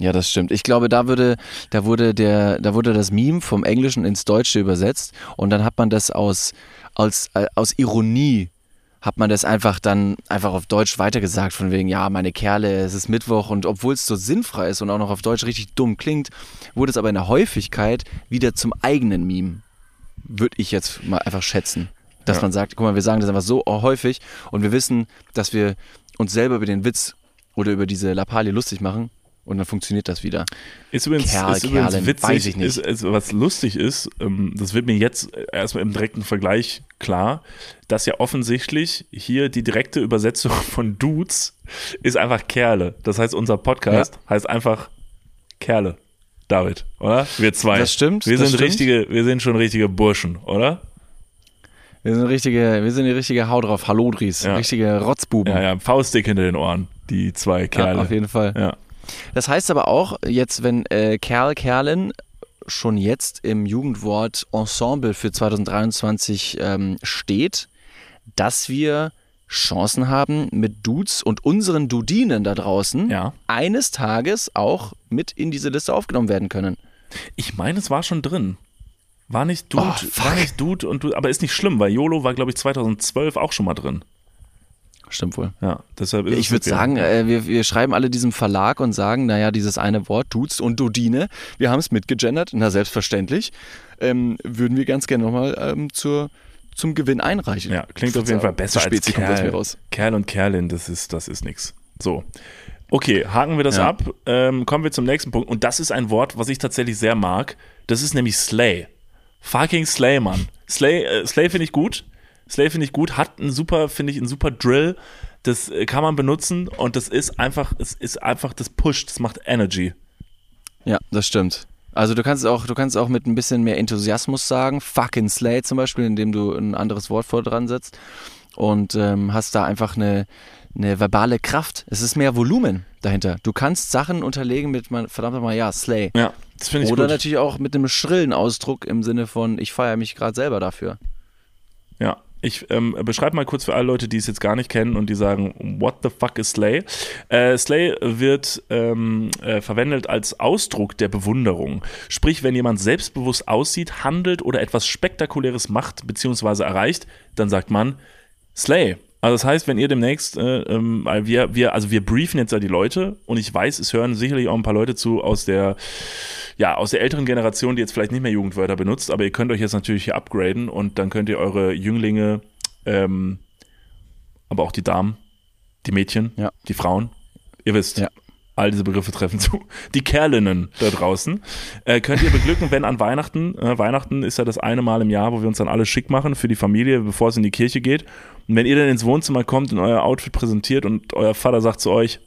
Ja, das stimmt. Ich glaube, da würde, da wurde der, da wurde das Meme vom Englischen ins Deutsche übersetzt und dann hat man das aus, aus, äh, aus Ironie hat man das einfach dann einfach auf Deutsch weitergesagt, von wegen, ja, meine Kerle, es ist Mittwoch und obwohl es so sinnfrei ist und auch noch auf Deutsch richtig dumm klingt, wurde es aber in der Häufigkeit wieder zum eigenen Meme. Würde ich jetzt mal einfach schätzen. Dass Ja. man sagt, guck mal, wir sagen das einfach so häufig und wir wissen, dass wir uns selber über den Witz oder über diese Lappalie lustig machen und dann funktioniert das wieder. Ist übrigens, Kerl, ist übrigens Kerlin, witzig, weiß ich nicht. Ist, ist, was lustig ist, ähm, das wird mir jetzt erstmal im direkten Vergleich klar, dass ja offensichtlich hier die direkte Übersetzung von Dudes ist einfach Kerle. Das heißt, unser Podcast heißt einfach Kerle. David, oder? Wir zwei. Das stimmt, Wir das sind stimmt. richtige, wir sind schon richtige Burschen, oder? Wir sind richtige, wir sind die richtige Haut drauf, Hallodris, Ja. richtige Rotzbuben. Ja, ja, Faustdick hinter den Ohren, die zwei Kerle. Ja, auf jeden Fall. Ja. Das heißt aber auch, jetzt, wenn äh, Kerl, Kerlin schon jetzt im Jugendwort Ensemble für 2023 ähm, steht, dass wir Chancen haben, mit Dudes und unseren Dudinen da draußen Ja. eines Tages auch mit in diese Liste aufgenommen werden können. Ich meine, es war schon drin. War nicht Dude, Oh, war nicht Dude und Dude, aber ist nicht schlimm, weil YOLO war, glaube ich, 2012 auch schon mal drin. Stimmt wohl. Ja, deshalb ist Ich würde okay. sagen, äh, wir, wir schreiben alle diesem Verlag und sagen, naja, dieses eine Wort, Dudes und Dudine, wir haben es mitgegendert, na selbstverständlich, ähm, würden wir ganz gerne nochmal ähm, zur, zum Gewinn einreichen. Ja, klingt auf jeden Fall besser als Kerl. raus. Kerl und Kerlin, das ist, das ist nix. So. Okay, haken wir das Ja. ab. Ähm, kommen wir zum nächsten Punkt. Und das ist ein Wort, was ich tatsächlich sehr mag. Das ist nämlich Slay. Fucking Slay, Mann. Slay, äh, Slay finde ich gut. Slay finde ich gut. Hat einen super, finde ich, einen super Drill. Das äh, kann man benutzen und das ist einfach, es ist einfach, das pusht, das macht Energy. Ja, das stimmt. Also du kannst auch, du kannst auch mit ein bisschen mehr Enthusiasmus sagen, fucking Slay zum Beispiel, indem du ein anderes Wort vor dran setzt und ähm, hast da einfach eine, eine verbale Kraft. Es ist mehr Volumen dahinter. Du kannst Sachen unterlegen mit, verdammt nochmal, ja, Slay. Ja, das finde ich Oder gut. natürlich auch mit einem schrillen Ausdruck im Sinne von, ich feiere mich gerade selber dafür. Ich ähm, beschreibe mal kurz für alle Leute, die es jetzt gar nicht kennen und die sagen, what the fuck is Slay? Äh, Slay wird ähm, äh, verwendet als Ausdruck der Bewunderung. Sprich, wenn jemand selbstbewusst aussieht, handelt oder etwas Spektakuläres macht bzw. erreicht, dann sagt man Slay. Also das heißt, wenn ihr demnächst, äh, ähm, wir, wir, also wir briefen jetzt ja die Leute und ich weiß, es hören sicherlich auch ein paar Leute zu aus der, ja, aus der älteren Generation, die jetzt vielleicht nicht mehr Jugendwörter benutzt, aber ihr könnt euch jetzt natürlich hier upgraden und dann könnt ihr eure Jünglinge, ähm, aber auch die Damen, die Mädchen, Ja. die Frauen, ihr wisst, Ja. All diese Begriffe treffen zu. Die Kerlinnen da draußen äh, könnt ihr beglücken, wenn an Weihnachten, äh, Weihnachten ist ja das eine Mal im Jahr, wo wir uns dann alle schick machen für die Familie, bevor es in die Kirche geht. Und wenn ihr dann ins Wohnzimmer kommt und euer Outfit präsentiert und euer Vater sagt zu euch,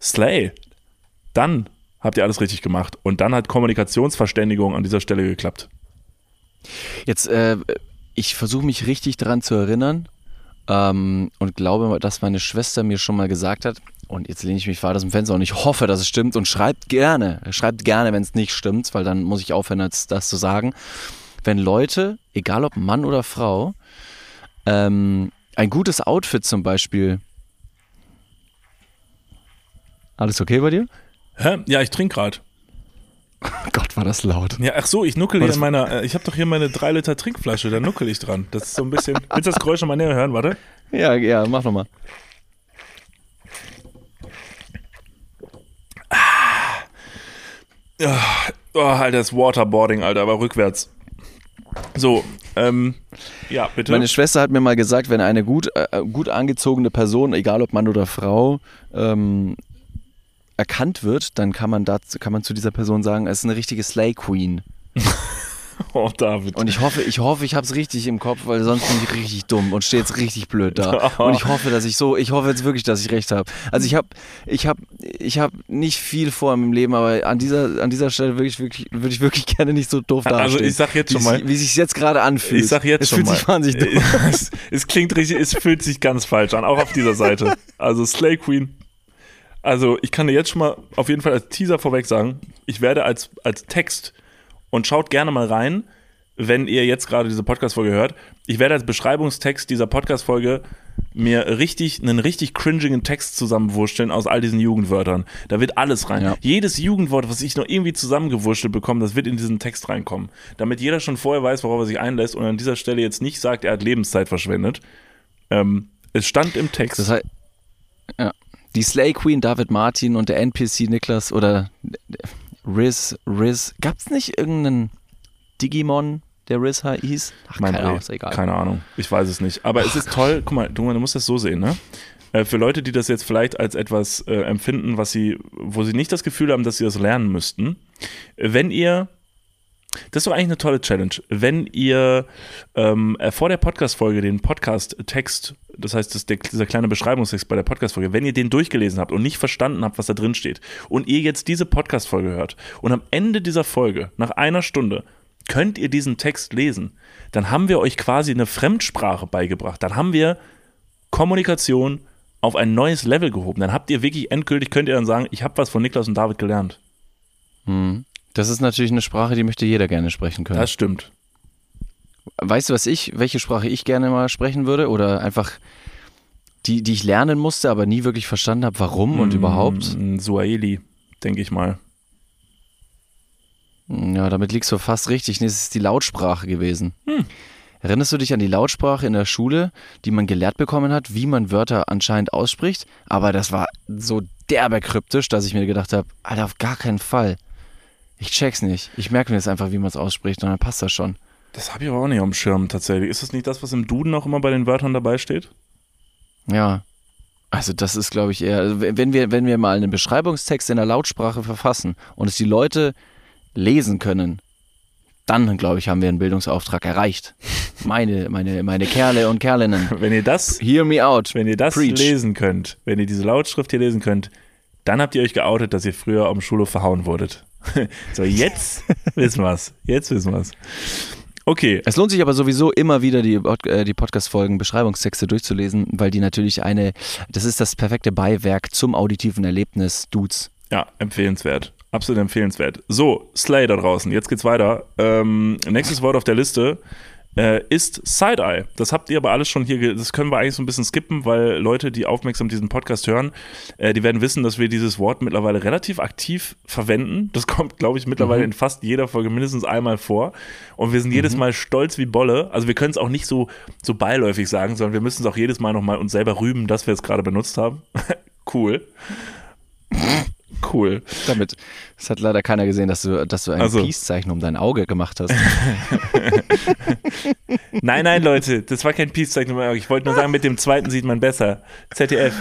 Slay, dann habt ihr alles richtig gemacht. Und dann hat Kommunikationsverständigung an dieser Stelle geklappt. Jetzt äh, ich versuche mich richtig daran zu erinnern ähm, und glaube, dass meine Schwester mir schon mal gesagt hat, und jetzt lehne ich mich weiter aus dem Fenster und ich hoffe, dass es stimmt und schreibt gerne, schreibt gerne, wenn es nicht stimmt, weil dann muss ich aufhören, das, das zu sagen. Wenn Leute, egal ob Mann oder Frau, ähm, ein gutes Outfit zum Beispiel. Alles okay bei dir? Hä? Ja, ich trinke gerade. Gott, war das laut. Ja, ach so, ich nuckel hier in meiner, äh, ich habe doch hier meine 3 Liter Trinkflasche, da nuckel ich dran. Das ist so ein bisschen, willst du das Geräusch nochmal näher hören, warte? Ja, ja, mach nochmal. Oh, Alter, das Waterboarding, Alter, aber rückwärts. So, ähm, ja, bitte. Meine Schwester hat mir mal gesagt, wenn eine gut, äh, gut angezogene Person, egal ob Mann oder Frau, ähm, erkannt wird, dann kann man, dazu, kann man zu dieser Person sagen, es ist eine richtige Slay Queen. oh, David. Und ich hoffe, ich hoffe, ich habe es richtig im Kopf, weil sonst bin ich richtig dumm und stehe jetzt richtig blöd da. Und ich hoffe, dass ich so, ich hoffe jetzt wirklich, dass ich recht habe. Also ich habe, ich habe, ich habe nicht viel vor im Leben, aber an dieser, an dieser Stelle würde ich wirklich, würde ich wirklich gerne nicht so doof dastehen. Also ich sag jetzt schon mal, wie, sich jetzt gerade anfühlt. Ich sag jetzt es schon fühlt mal, sich wahnsinnig dumm. es, es klingt richtig, es fühlt sich ganz falsch an, auch auf dieser Seite. Also Slay Queen. Also ich kann dir jetzt schon mal auf jeden Fall als Teaser vorweg sagen, ich werde als, als Text und schaut gerne mal rein, wenn ihr jetzt gerade diese Podcast-Folge hört. Ich werde als Beschreibungstext dieser Podcast-Folge mir richtig, einen richtig cringigen Text zusammenwurschteln aus all diesen Jugendwörtern. Da wird alles rein. Ja. Jedes Jugendwort, was ich noch irgendwie zusammengewurschtelt bekomme, das wird in diesen Text reinkommen. Damit jeder schon vorher weiß, worauf er sich einlässt und an dieser Stelle jetzt nicht sagt, er hat Lebenszeit verschwendet. Ähm, es stand im Text. Das heißt, ja. Die Slay Queen, David Martin und der NPC Niklas oder Riz, Riz. Gab es nicht irgendeinen Digimon, der Riz hieß? Ach, Mein keine Ahnung, ist egal. Keine Ahnung. Ich weiß es nicht. Aber es ist toll. Guck mal, du, du musst das so sehen, ne? Äh, Für Leute, die das jetzt vielleicht als etwas äh, empfinden, was sie, wo sie nicht das Gefühl haben, dass sie das lernen müssten, wenn ihr das ist doch eigentlich eine tolle Challenge. Wenn ihr ähm, äh, vor der Podcast-Folge den Podcast-Text, das heißt, das, der, dieser kleine Beschreibungstext bei der Podcast-Folge, wenn ihr den durchgelesen habt und nicht verstanden habt, was da drin steht, und ihr jetzt diese Podcast-Folge hört und am Ende dieser Folge, nach einer Stunde, könnt ihr diesen Text lesen, dann haben wir euch quasi eine Fremdsprache beigebracht. Dann haben wir Kommunikation auf ein neues Level gehoben. Dann habt ihr wirklich endgültig, könnt ihr dann sagen, ich habe was von Niklas und David gelernt. Hm. Das ist natürlich eine Sprache, die möchte jeder gerne sprechen können. Das stimmt. Weißt du, was ich, welche Sprache ich gerne mal sprechen würde? Oder einfach die, die ich lernen musste, aber nie wirklich verstanden habe, warum und überhaupt? Mm, Suaheli, denke ich mal. Ja, damit liegst du fast richtig. Nee, es ist die Lautsprache gewesen. Hm. Erinnerst du dich an die Lautsprache in der Schule, die man gelehrt bekommen hat, wie man Wörter anscheinend ausspricht? Aber das war so derbe kryptisch, dass ich mir gedacht habe, Alter, auf gar keinen Fall. Ich check's nicht. Ich merke mir jetzt einfach, wie man es ausspricht und dann passt das schon. Das habe ich aber auch nicht am Schirm tatsächlich. Ist das nicht das, was im Duden auch immer bei den Wörtern dabei steht? Ja. Also das ist, glaube ich, eher, also wenn wir, wenn wir mal einen Beschreibungstext in der Lautsprache verfassen und es die Leute lesen können, dann, glaube ich, haben wir einen Bildungsauftrag erreicht. Meine, meine, meine Kerle und Kerlinnen. Wenn ihr das, Hear me out. wenn ihr das Preach. lesen könnt, wenn ihr diese Lautschrift hier lesen könnt, dann habt ihr euch geoutet, dass ihr früher am Schulhof verhauen wurdet. so, jetzt wissen wir's. Jetzt wissen wir's. Okay, Es lohnt sich aber sowieso immer wieder die, äh, die Podcast-Folgen, Beschreibungstexte durchzulesen, weil die natürlich eine, das ist das perfekte Beiwerk zum auditiven Erlebnis Dudes. Ja, empfehlenswert. Absolut empfehlenswert. So, Slay da draußen. Jetzt geht's weiter. Ähm, nächstes Wort auf der Liste äh, ist Side-Eye. Das habt ihr aber alles schon hier, das können wir eigentlich so ein bisschen skippen, weil Leute, die aufmerksam diesen Podcast hören, äh, die werden wissen, dass wir dieses Wort mittlerweile relativ aktiv verwenden. Das kommt, glaube ich, mittlerweile in fast jeder Folge mindestens einmal vor. Und wir sind jedes Mal stolz wie Bolle. Also wir können es auch nicht so, so beiläufig sagen, sondern wir müssen es auch jedes Mal nochmal uns selber rühmen, dass wir es gerade benutzt haben. cool. Cool. Damit, es hat leider keiner gesehen, dass du, dass du ein Also. Peace-Zeichen um dein Auge gemacht hast. Nein, nein, Leute, das war kein Peace-Zeichen. Ich wollte nur sagen, mit dem zweiten sieht man besser. ZDF,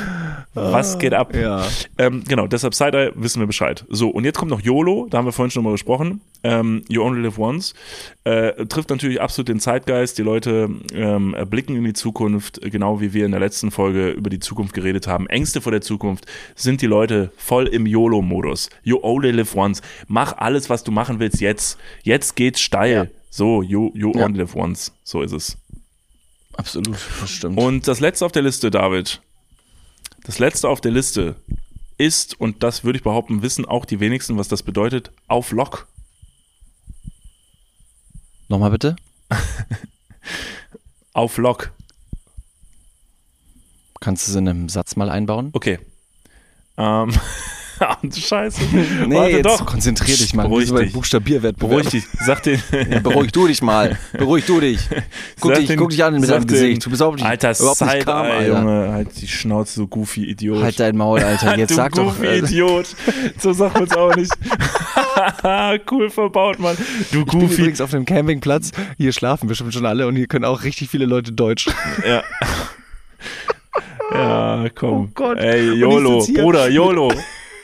was geht ab? Ja. Ähm, genau, deshalb Side-Eye wissen wir Bescheid. So, und jetzt kommt noch YOLO, da haben wir vorhin schon mal gesprochen. Ähm, you Only Live Once. Äh, trifft natürlich absolut den Zeitgeist. Die Leute ähm, blicken in die Zukunft, genau wie wir in der letzten Folge über die Zukunft geredet haben. Ängste vor der Zukunft sind die Leute voll im YOLO-Modus. You Only Live Once. Mach alles, was du machen willst jetzt. Jetzt geht's steil. Ja. So, you, you Ja. only live once. So ist es. Absolut, das stimmt. Und das letzte auf der Liste, David. Das letzte auf der Liste ist, und das würde ich behaupten, wissen auch die wenigsten, was das bedeutet, auf Lock. Nochmal bitte? Auf Lock. Kannst du es in einem Satz mal einbauen? Okay. Ähm. Scheiße. Nee, Warte jetzt doch. konzentrier dich mal. Beruhig dich. Buchstabierwettbewerb. Beruhig dich. Sag den. Ja, beruhig du dich mal. Beruhig du dich. Guck, dich, den- guck dich an mit deinem Gesicht. Du bist überhaupt nicht, Alter, überhaupt nicht Side calm, Alter. Junge. Halt die Schnauze, so goofy Idiot. Halt dein Maul, Alter. Jetzt du sag doch. goofy Idiot. So sagt man es auch nicht. cool verbaut, Mann. Du Ich bin goofy. übrigens auf dem Campingplatz. Hier schlafen bestimmt schon alle und hier können auch richtig viele Leute Deutsch. Ja. Ja, komm. Oh Gott. Ey, YOLO. Bruder, YOLO.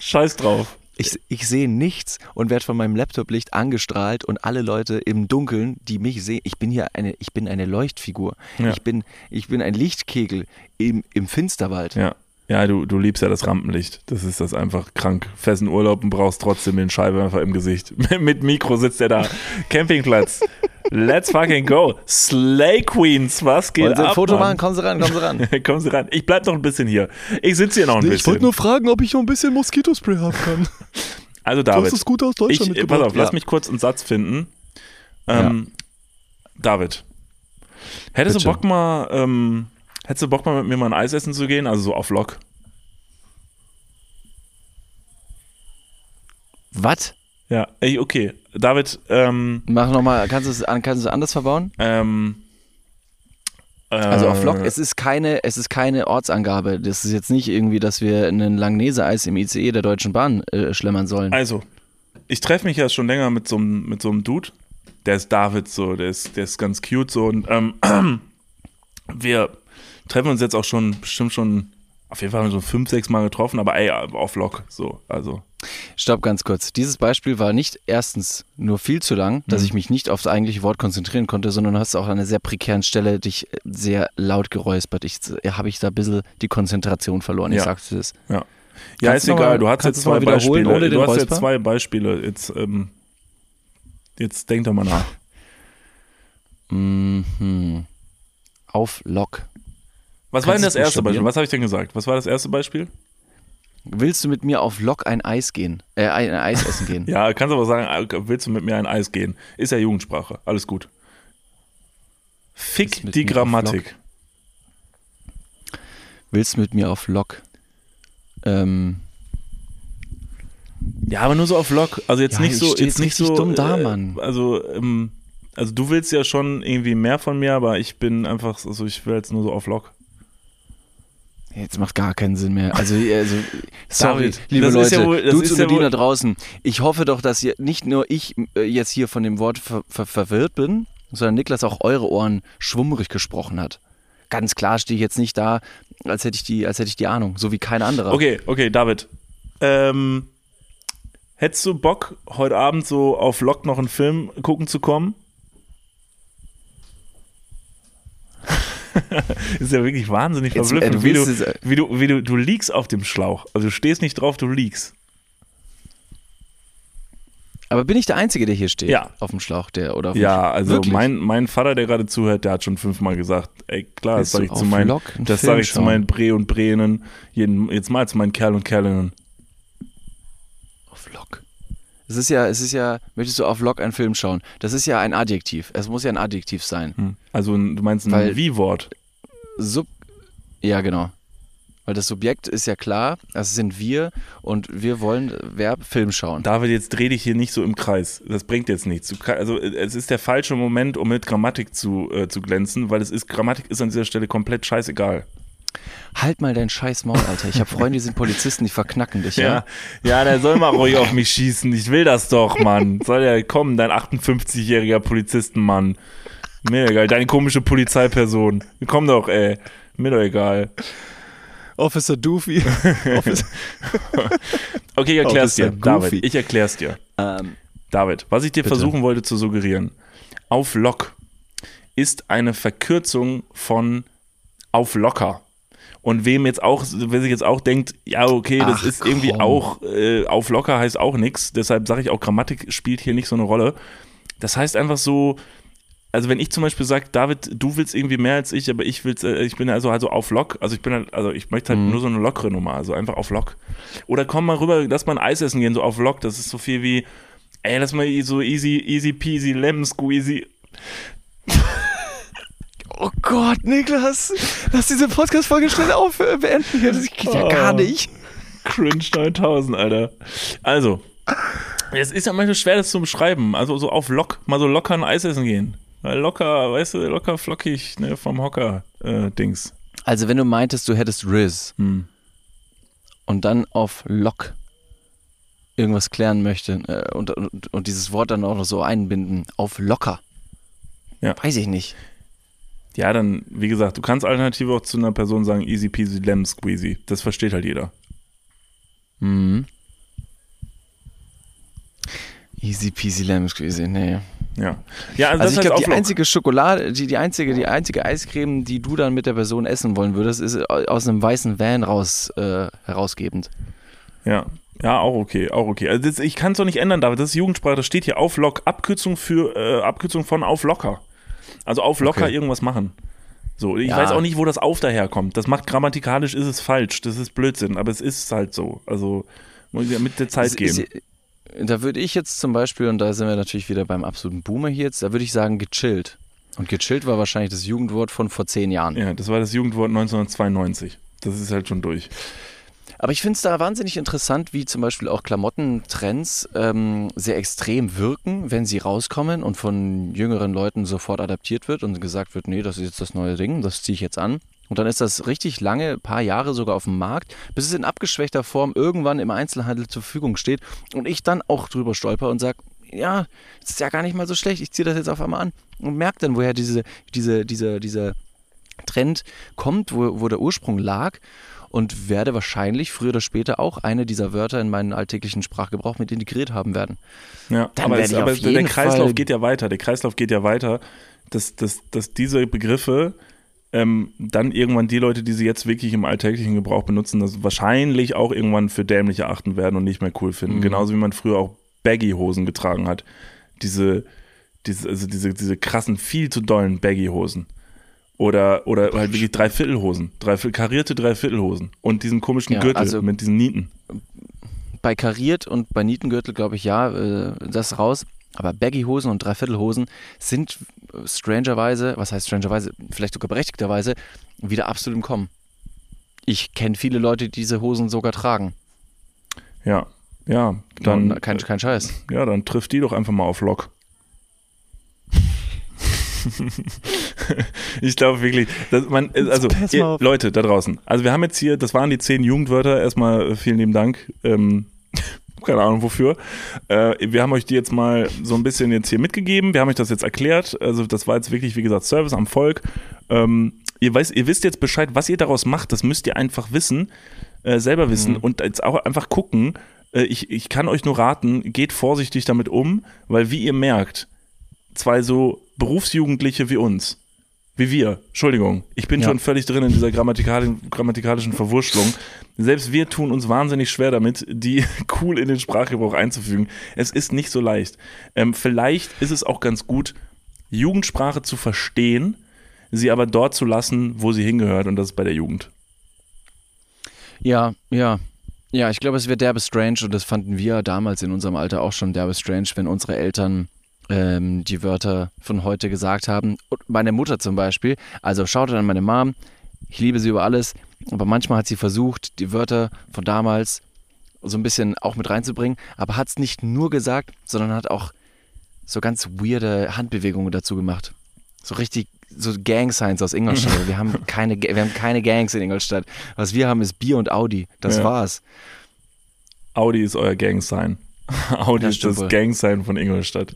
Scheiß drauf. Ich, ich sehe nichts und werde von meinem Laptop-Licht angestrahlt und alle Leute im Dunkeln, die mich sehen, ich bin hier eine, ich bin eine Leuchtfigur. Ja. Ich, bin, ich bin ein Lichtkegel im, im Finsterwald. Ja. Ja, du, du liebst ja das Rampenlicht. Das ist das einfach krank. In Urlaub und brauchst trotzdem den Scheinwerfer im Gesicht. Mit Mikro sitzt er da. Campingplatz. Let's fucking go. Slay Queens, was geht Wollen Sie ein ab, Foto Mann? machen? Kommen Sie ran, kommen Sie ran. Kommen Sie ran. Ich bleib noch ein bisschen hier. Ich sitze hier noch ein bisschen. fragen, ob ich noch ein bisschen Moskitospray haben kann. also David, gut aus ich, pass auf, lass mich kurz einen Satz finden. Ähm, David, hättest du Bitte. Bock mal, ähm, hättest du Bock mal mit mir mal ein Eis essen zu gehen? Also so auf Lock. Was? Ja, ey, okay. David, ähm, Mach nochmal, kannst du es an- kannst du es anders verbauen? ähm, Also auf äh, Vlog, es ist keine, es ist keine Ortsangabe. Das ist jetzt nicht irgendwie, dass wir einen Langnese-Eis im ICE der Deutschen Bahn äh, schlemmern sollen. Also, ich treffe mich ja schon länger mit so einem mit so einem Dude. Der ist David so, der ist, der ist ganz cute so und ähm, wir treffen uns jetzt auch schon bestimmt schon auf jeden Fall so fünf, sechs Mal getroffen, aber ey, auf Lock so, also Stopp ganz kurz. Dieses Beispiel war nicht erstens nur viel zu lang, dass Mhm. ich mich nicht aufs eigentliche Wort konzentrieren konnte, sondern du hast auch an einer sehr prekären Stelle dich äh, sehr laut geräuspert. Ich äh, habe ich da ein bisschen die Konzentration verloren. Ich Ja. sagst du das. ja. Ja, Kannst ist egal, mal- du hast jetzt zwei Beispiele. ohne du hast Räusper? jetzt zwei Beispiele. Jetzt, ähm, jetzt denk doch mal nach. Mhm. Auf Lock. Was war denn das erste? Beispiel? Was habe ich denn gesagt? Was war das erste Beispiel? Willst du mit mir auf Lock ein Eis gehen? Äh, ein Eis essen gehen? Ja, kannst aber sagen, äh, willst du mit mir ein Eis gehen? Ist ja Jugendsprache, alles gut. Fick die Grammatik. Willst du mit mir auf Lock? Ähm, Ja, aber nur so auf Lock. Also jetzt Ja, nicht ich so, jetzt nicht so. dumm da, äh, Mann. Also, ähm, also du willst ja schon irgendwie mehr von mir, aber ich bin einfach, also ich will jetzt nur so auf Lock. Jetzt macht gar keinen Sinn mehr. Also, also sorry, David, liebe Leute, ja wohl- Dudes und ja draußen. Ich hoffe doch, dass ihr nicht nur ich äh, jetzt hier von dem Wort ver ver verwirrt bin, sondern Niklas auch eure Ohren schwummrig gesprochen hat. Ganz klar stehe ich jetzt nicht da, als hätte ich die, als hätte ich die Ahnung, so wie kein anderer. Okay, okay, David. Ähm, hättest du Bock, heute Abend so auf Lock noch einen Film gucken zu kommen? ist ja wirklich wahnsinnig Jetzt, verblüffend, äh, du wie, du, äh, wie, du, wie du, du liegst auf dem Schlauch. Also du stehst nicht drauf, du liegst. Aber bin ich der Einzige, der hier steht? Ja. Auf dem Schlauch, der oder Ja, also Wirklich? mein, mein Vater, der gerade zuhört, der hat schon fünfmal gesagt, ey klar, das Willst sage du ich zu meinen, das sage ich zu meinen Bre und Brenen, jeden, jetzt mal zu meinen Kerl und Kerlinnen. Es ist ja, es ist ja, möchtest du auf Lock einen Film schauen? Das ist ja ein Adjektiv. Es muss ja ein Adjektiv sein. Hm. Also du meinst ein Weil- Wie-Wort. Sub. Ja, genau. Weil das Subjekt ist ja klar, das sind wir und wir wollen Verb Film schauen. David, jetzt dreh dich hier nicht so im Kreis. Das bringt jetzt nichts. Also äh, es ist der falsche Moment, um mit Grammatik zu, äh, zu glänzen, weil es ist, Grammatik ist an dieser Stelle komplett scheißegal. Halt mal dein scheiß Maul, Alter. Ich habe Freunde, die sind Polizisten, die verknacken dich, ja? Ja, ja, der soll mal ruhig auf mich schießen. Ich will das doch, Mann. Soll der kommen, dein 58-jähriger Polizistenmann. Mir egal, deine komische Polizeiperson. Komm doch, ey. Mir doch egal. Officer Doofy. Okay, ich erklär's Officer dir, David. Goofy. Ich erklär's dir. ähm, David, was ich dir Bitte. versuchen wollte zu suggerieren. Auf Lock ist eine Verkürzung von auf locker. Und wem jetzt auch, wer sich jetzt auch denkt, ja, okay, das Ach, ist irgendwie komm. auch, äh, auf locker heißt auch nichts. Deshalb sage ich auch, Grammatik spielt hier nicht so eine Rolle. Das heißt einfach so, also wenn ich zum Beispiel sage, David, du willst irgendwie mehr als ich, aber ich will's, äh, ich bin also also auf Lock, also ich bin halt, also ich möchte halt Mhm. nur so eine lockere Nummer, also einfach auf Lock. Oder komm mal rüber, lass mal ein Eis essen gehen, so auf Lock, das ist so viel wie, ey, lass mal so easy, easy peasy, lemon squeezy. Oh Gott, Niklas, lass diese Podcast-Folge schnell auf äh, beenden hier. Das geht ja Oh. gar nicht. Cringe 9000, Alter. Also, es ist ja manchmal schwer, das zu beschreiben. Also so auf Lock, mal so locker ein Eis essen gehen. Weil locker, weißt du, locker flockig, ne, vom Hocker, äh, Dings. Also, wenn du meintest, du hättest Riz Hm. und dann auf Lock irgendwas klären möchte äh, und, und, und dieses Wort dann auch noch so einbinden, auf locker. Ja. Weiß ich nicht. Ja, dann, wie gesagt, du kannst alternativ auch zu einer Person sagen, easy peasy, lemon squeezy. Das versteht halt jeder. Mhm. Easy peasy lemon squeezy, nee. Ja. Ja, also, Also das ich glaube, die einzige Schokolade, die, die einzige, die einzige Eiscreme, die du dann mit der Person essen wollen würdest, ist aus einem weißen Van raus äh, herausgebend. Ja. Ja, auch okay, auch okay. Also das, ich kann es doch nicht ändern, David. Das ist Jugendsprache, das steht hier auf Lock. Abkürzung für, äh, Abkürzung von auf locker. Also auf locker Okay. irgendwas machen. So, ich Ja. weiß auch nicht, wo das auf daherkommt. Das macht grammatikalisch ist es falsch. Das ist Blödsinn, aber es ist halt so. Also muss ja mit der Zeit gehen. ist- Da würde ich jetzt zum Beispiel, und da sind wir natürlich wieder beim absoluten Boomer hier jetzt, da würde ich sagen gechillt. Und gechillt war wahrscheinlich das Jugendwort von vor zehn Jahren. Ja, das war das Jugendwort 1992. Das ist halt schon durch. Aber ich finde es da wahnsinnig interessant, wie zum Beispiel auch Klamottentrends ähm, sehr extrem wirken, wenn sie rauskommen und von jüngeren Leuten sofort adaptiert wird und gesagt wird, nee, das ist jetzt das neue Ding, das ziehe ich jetzt an. Und dann ist das richtig lange, paar Jahre sogar auf dem Markt, bis es in abgeschwächter Form irgendwann im Einzelhandel zur Verfügung steht und ich dann auch drüber stolper und sage, ja, das ist ja gar nicht mal so schlecht, ich ziehe das jetzt auf einmal an und merke dann, woher diese, diese, diese, dieser Trend kommt, wo, wo der Ursprung lag und werde wahrscheinlich früher oder später auch eine dieser Wörter in meinen alltäglichen Sprachgebrauch mit integriert haben werden. Ja, Dann aber, es, aber der Kreislauf Fall- geht ja weiter. Der Kreislauf geht ja weiter, dass, dass, dass diese Begriffe ähm, dann irgendwann die Leute, die sie jetzt wirklich im alltäglichen Gebrauch benutzen, das wahrscheinlich auch irgendwann für dämlich erachten werden und nicht mehr cool finden. Mhm. Genauso wie man früher auch Baggy-Hosen getragen hat. Diese, diese, also diese, diese krassen, viel zu dollen Baggy-Hosen. Oder, oder halt wirklich Dreiviertelhosen. Dreiviertel, karierte Dreiviertelhosen. Und diesen komischen Ja, Gürtel also- mit diesen Nieten. Bei kariert und bei Nietengürtel glaube ich ja, äh, das raus. Aber Baggy-Hosen und Dreiviertelhosen sind äh, strangerweise, was heißt strangerweise, vielleicht sogar berechtigterweise, wieder absolut im Kommen. Ich kenne viele Leute, die diese Hosen sogar tragen. Ja. Ja, dann, Und kein, kein Scheiß. Ja, dann trifft die doch einfach mal auf Lock. ich glaube wirklich, dass man, also pass mal ihr. Leute da draußen, also wir haben jetzt hier, das waren die zehn Jugendwörter, erstmal äh, vielen lieben Dank, ähm, keine Ahnung wofür. Äh, wir haben euch die jetzt mal so ein bisschen jetzt hier mitgegeben, wir haben euch das jetzt erklärt, also das war jetzt wirklich, wie gesagt, Service am Volk. Ähm, ihr, weiß, ihr wisst jetzt Bescheid, was ihr daraus macht, das müsst ihr einfach wissen, äh, selber wissen Mhm. und jetzt auch einfach gucken, äh, ich, ich kann euch nur raten, geht vorsichtig damit um, weil wie ihr merkt, zwei so Berufsjugendliche wie uns, wie wir, Entschuldigung, ich bin Ja. schon völlig drin in dieser grammatikalen, grammatikalischen Verwurschtelung. Selbst wir tun uns wahnsinnig schwer damit, die cool in den Sprachgebrauch einzufügen. Es ist nicht so leicht. Ähm, vielleicht ist es auch ganz gut, Jugendsprache zu verstehen, sie aber dort zu lassen, wo sie hingehört, und das ist bei der Jugend. Ja, ja. Ja, ich glaube, es wird derbe strange und das fanden wir damals in unserem Alter auch schon derbe strange, wenn unsere Eltern ähm, die Wörter von heute gesagt haben. Und meine Mutter zum Beispiel, also schaut an meine Mom, ich liebe sie über alles, aber manchmal hat sie versucht, die Wörter von damals so ein bisschen auch mit reinzubringen, aber hat es nicht nur gesagt, sondern hat auch so ganz weirde Handbewegungen dazu gemacht. So richtig, so Gang Signs aus Ingolstadt. wir, haben keine, wir haben keine Gangs in Ingolstadt. Was wir haben, ist Bier und Audi. Das Ja. war's. Audi ist euer Gang-Sign. Audi ist das wohl. Gang-Sign von Ingolstadt.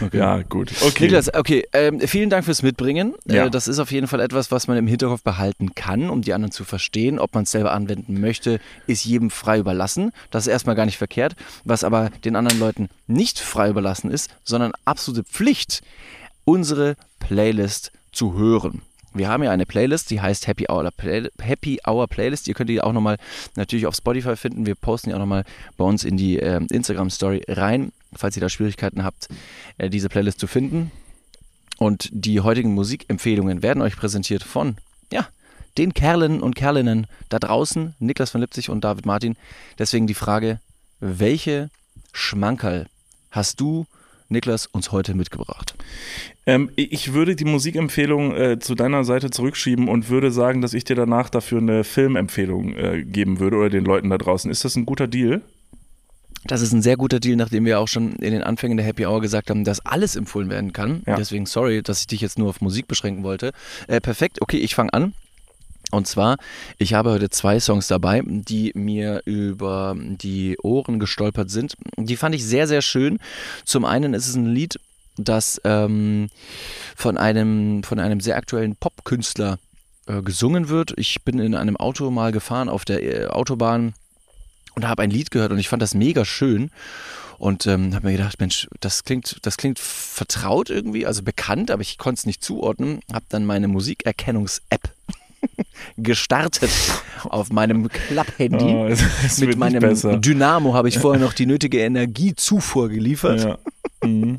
Okay. Ja, gut. Okay. Niklas, okay, ähm, vielen Dank fürs Mitbringen. Ja. Äh, das ist auf jeden Fall etwas, was man im Hinterkopf behalten kann, um die anderen zu verstehen. Ob man es selber anwenden möchte, ist jedem frei überlassen. Das ist erstmal gar nicht verkehrt. Was aber den anderen Leuten nicht frei überlassen ist, sondern absolute Pflicht, unsere Playlist zu hören. Wir haben ja eine Playlist, die heißt Happy Hour, Play Happy Hour Playlist. Ihr könnt die auch nochmal natürlich auf Spotify finden. Wir posten die auch nochmal bei uns in die ähm, Instagram Story rein, falls ihr da Schwierigkeiten habt, äh, diese Playlist zu finden. Und die heutigen Musikempfehlungen werden euch präsentiert von, ja, den Kerlen und Kerlinnen da draußen, Niklas von Lipzig und David Martin. Deswegen die Frage, welche Schmankerl hast du, Niklas, uns heute mitgebracht? Ähm, ich würde die Musikempfehlung äh, zu deiner Seite zurückschieben und würde sagen, dass ich dir danach dafür eine Filmempfehlung äh, geben würde oder den Leuten da draußen. Ist das ein guter Deal? Das ist ein sehr guter Deal, nachdem wir auch schon in den Anfängen der Happy Hour gesagt haben, dass alles empfohlen werden kann. Ja. Deswegen sorry, dass ich dich jetzt nur auf Musik beschränken wollte. Äh, perfekt, okay, ich fange an. Und zwar, ich habe heute zwei Songs dabei, die mir über die Ohren gestolpert sind. Die fand ich sehr, sehr schön. Zum einen ist es ein Lied, das ähm, von, einem, von einem sehr aktuellen Popkünstler äh, gesungen wird. Ich bin in einem Auto mal gefahren auf der äh, Autobahn und habe ein Lied gehört und ich fand das mega schön und ähm, habe mir gedacht, Mensch, das klingt, das klingt vertraut irgendwie, also bekannt, aber ich konnte es nicht zuordnen. Habe dann meine Musikerkennungs-App gestartet auf meinem Klapphandy. Oh, Mit meinem besser. Dynamo habe ich vorher noch die nötige Energiezufuhr geliefert. Ja. Mhm.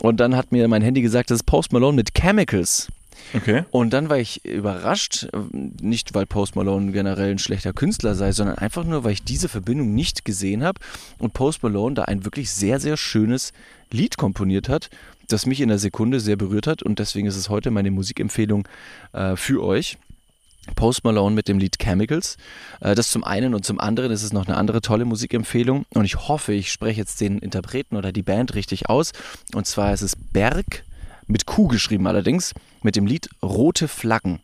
Und dann hat mir mein Handy gesagt, das ist Post Malone mit Chemicals. Okay. Und dann war ich überrascht, nicht weil Post Malone generell ein schlechter Künstler sei, sondern einfach nur, weil ich diese Verbindung nicht gesehen habe und Post Malone da ein wirklich sehr, sehr schönes Lied komponiert hat, das mich in der Sekunde sehr berührt hat und deswegen ist es heute meine Musikempfehlung äh, für euch. Post Malone mit dem Lied Chemicals. Äh, das zum einen und zum anderen ist es noch eine andere tolle Musikempfehlung und ich hoffe, ich spreche jetzt den Interpreten oder die Band richtig aus. Und zwar ist es Berg mit Q geschrieben allerdings, mit dem Lied Rote Flaggen.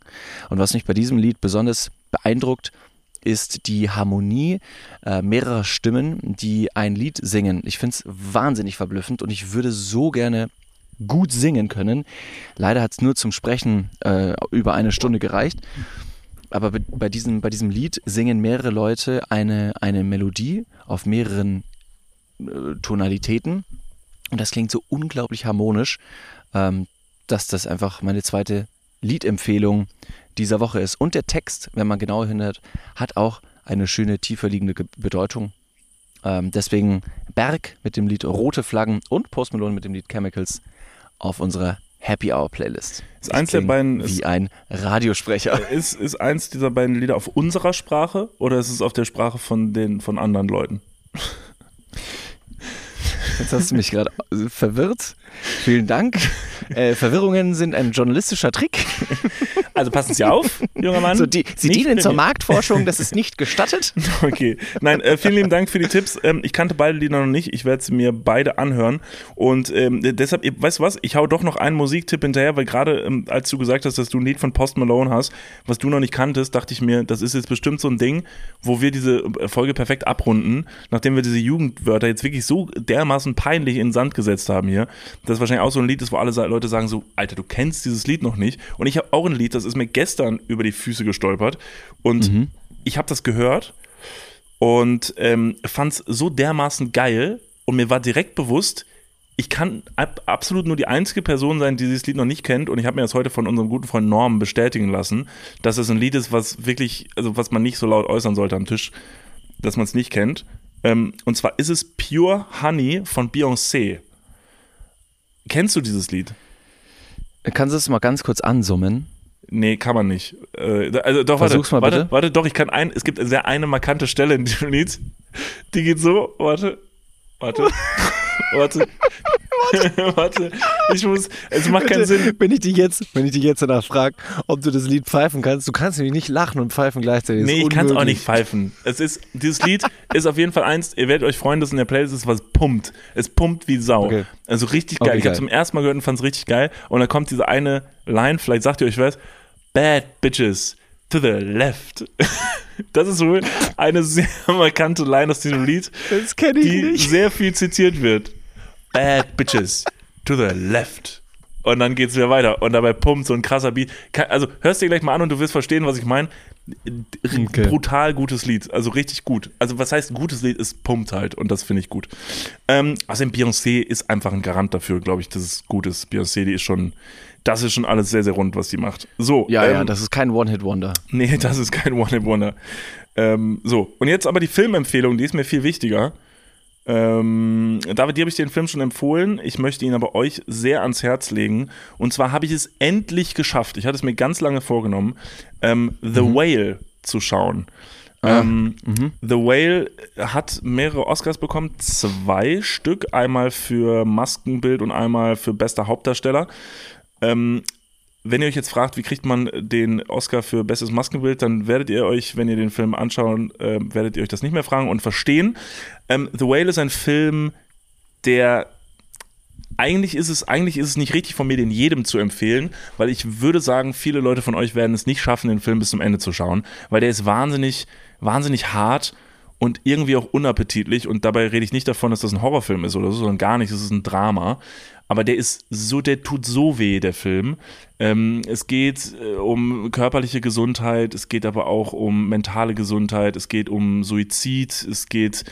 Und was mich bei diesem Lied besonders beeindruckt, ist die Harmonie äh, mehrerer Stimmen, die ein Lied singen. Ich finde es wahnsinnig verblüffend und ich würde so gerne gut singen können. Leider hat es nur zum Sprechen äh, über eine Stunde gereicht. Aber bei diesem, bei diesem Lied singen mehrere Leute eine, eine Melodie auf mehreren äh, Tonalitäten. Und das klingt so unglaublich harmonisch ähm, dass das einfach meine zweite Liedempfehlung dieser Woche ist. Und der Text, wenn man genau hinhört, hat auch eine schöne, tiefer liegende Bedeutung. Ähm, deswegen Berg mit dem Lied Rote Flaggen und Post Malone mit dem Lied Chemicals auf unserer Happy Hour Playlist. Ist eins der beiden wie ist, ein Radiosprecher. Ist, ist eins dieser beiden Lieder auf unserer Sprache oder ist es auf der Sprache von den von anderen Leuten? Jetzt hast du mich gerade verwirrt. Vielen Dank. Äh, Verwirrungen sind ein journalistischer Trick. Also passen Sie auf, junger Mann. So die, Sie dienen zur Marktforschung, das ist nicht gestattet. Okay. Nein, äh, vielen lieben Dank für die Tipps. Ähm, ich kannte beide Lieder noch nicht. Ich werde sie mir beide anhören. Und ähm, deshalb, weißt du was? Ich hau doch noch einen Musiktipp hinterher, weil gerade ähm, als du gesagt hast, dass du ein Lied von Post Malone hast, was du noch nicht kanntest, dachte ich mir, das ist jetzt bestimmt so ein Ding, wo wir diese Folge perfekt abrunden, nachdem wir diese Jugendwörter jetzt wirklich so dermaßen peinlich in den Sand gesetzt haben hier. Das wahrscheinlich auch so ein Lied ist, wo alle Leute sagen so, Alter, du kennst dieses Lied noch nicht. Und ich habe auch ein Lied, das ist mir gestern über die Füße gestolpert. Und mhm. ich habe das gehört und ähm, fand es so dermaßen geil. Und mir war direkt bewusst, ich kann ab, absolut nur die einzige Person sein, die dieses Lied noch nicht kennt. Und ich habe mir das heute von unserem guten Freund Norm bestätigen lassen, dass es ein Lied ist, was wirklich, also was man nicht so laut äußern sollte am Tisch, dass man es nicht kennt. Ähm, und zwar ist es Pure Honey von Beyoncé. Kennst du dieses Lied? Kannst du es mal ganz kurz ansummen? Nee, kann man nicht. Äh, also doch, Versuch's warte, mal bitte. warte, warte, doch, ich kann ein, es gibt sehr eine markante Stelle in diesem Lied, die geht so, warte, warte, warte, Warte, ich muss, es macht keinen Sinn. Wenn ich dich jetzt, wenn ich dich jetzt danach frage, ob du das Lied pfeifen kannst, du kannst nämlich nicht lachen und pfeifen gleichzeitig. Nee, ich kann es auch nicht pfeifen. Es ist, dieses Lied ist auf jeden Fall eins, ihr werdet euch freuen, dass in der Playlist ist, was pumpt. Es pumpt wie Sau. Okay. Also richtig geil. Okay, ich habe zum ersten Mal gehört und fand es richtig geil. Und dann kommt diese eine Line, vielleicht sagt ihr euch was, Bad Bitches to the left. Das ist wohl eine sehr markante Line aus diesem Lied, das ich die nicht. sehr viel zitiert wird. Bad Bitches to the left. Und dann geht's wieder weiter. Und dabei pumpt so ein krasser Beat. Also hörst dir gleich mal an und du wirst verstehen, was ich meine. Okay. Brutal gutes Lied. Also richtig gut. Also was heißt gutes Lied? Es pumpt halt und das finde ich gut. Ähm, außerdem Beyoncé ist einfach ein Garant dafür, glaube ich, dass es gut ist. Beyoncé, die ist schon, das ist schon alles sehr, sehr rund, was sie macht. So. Ja, ähm, ja, das ist kein One-Hit-Wonder. Nee, das ist kein One-Hit-Wonder. Ähm, so. Und jetzt aber die Filmempfehlung, die ist mir viel wichtiger. Ähm, David, dir habe ich den Film schon empfohlen. Ich möchte ihn aber euch sehr ans Herz legen. Und zwar habe ich es endlich geschafft. Ich hatte es mir ganz lange vorgenommen, ähm, The mhm. Whale zu schauen. Ah, ähm, mhm. The Whale hat mehrere Oscars bekommen, zwei Stück, einmal für Maskenbild und einmal für bester Hauptdarsteller. Ähm, wenn ihr euch jetzt fragt, wie kriegt man den Oscar für bestes Maskenbild, dann werdet ihr euch, wenn ihr den Film anschauen, äh, werdet ihr euch das nicht mehr fragen und verstehen. Ähm, The Whale ist ein Film, der eigentlich ist es eigentlich ist es nicht richtig von mir, den jedem zu empfehlen, weil ich würde sagen, viele Leute von euch werden es nicht schaffen, den Film bis zum Ende zu schauen, weil der ist wahnsinnig, wahnsinnig hart und irgendwie auch unappetitlich. Und dabei rede ich nicht davon, dass das ein Horrorfilm ist oder so, sondern gar nicht. Es ist ein Drama aber der ist so, der tut so weh, der Film. Ähm, es geht äh, um körperliche Gesundheit, es geht aber auch um mentale Gesundheit, es geht um Suizid, es geht,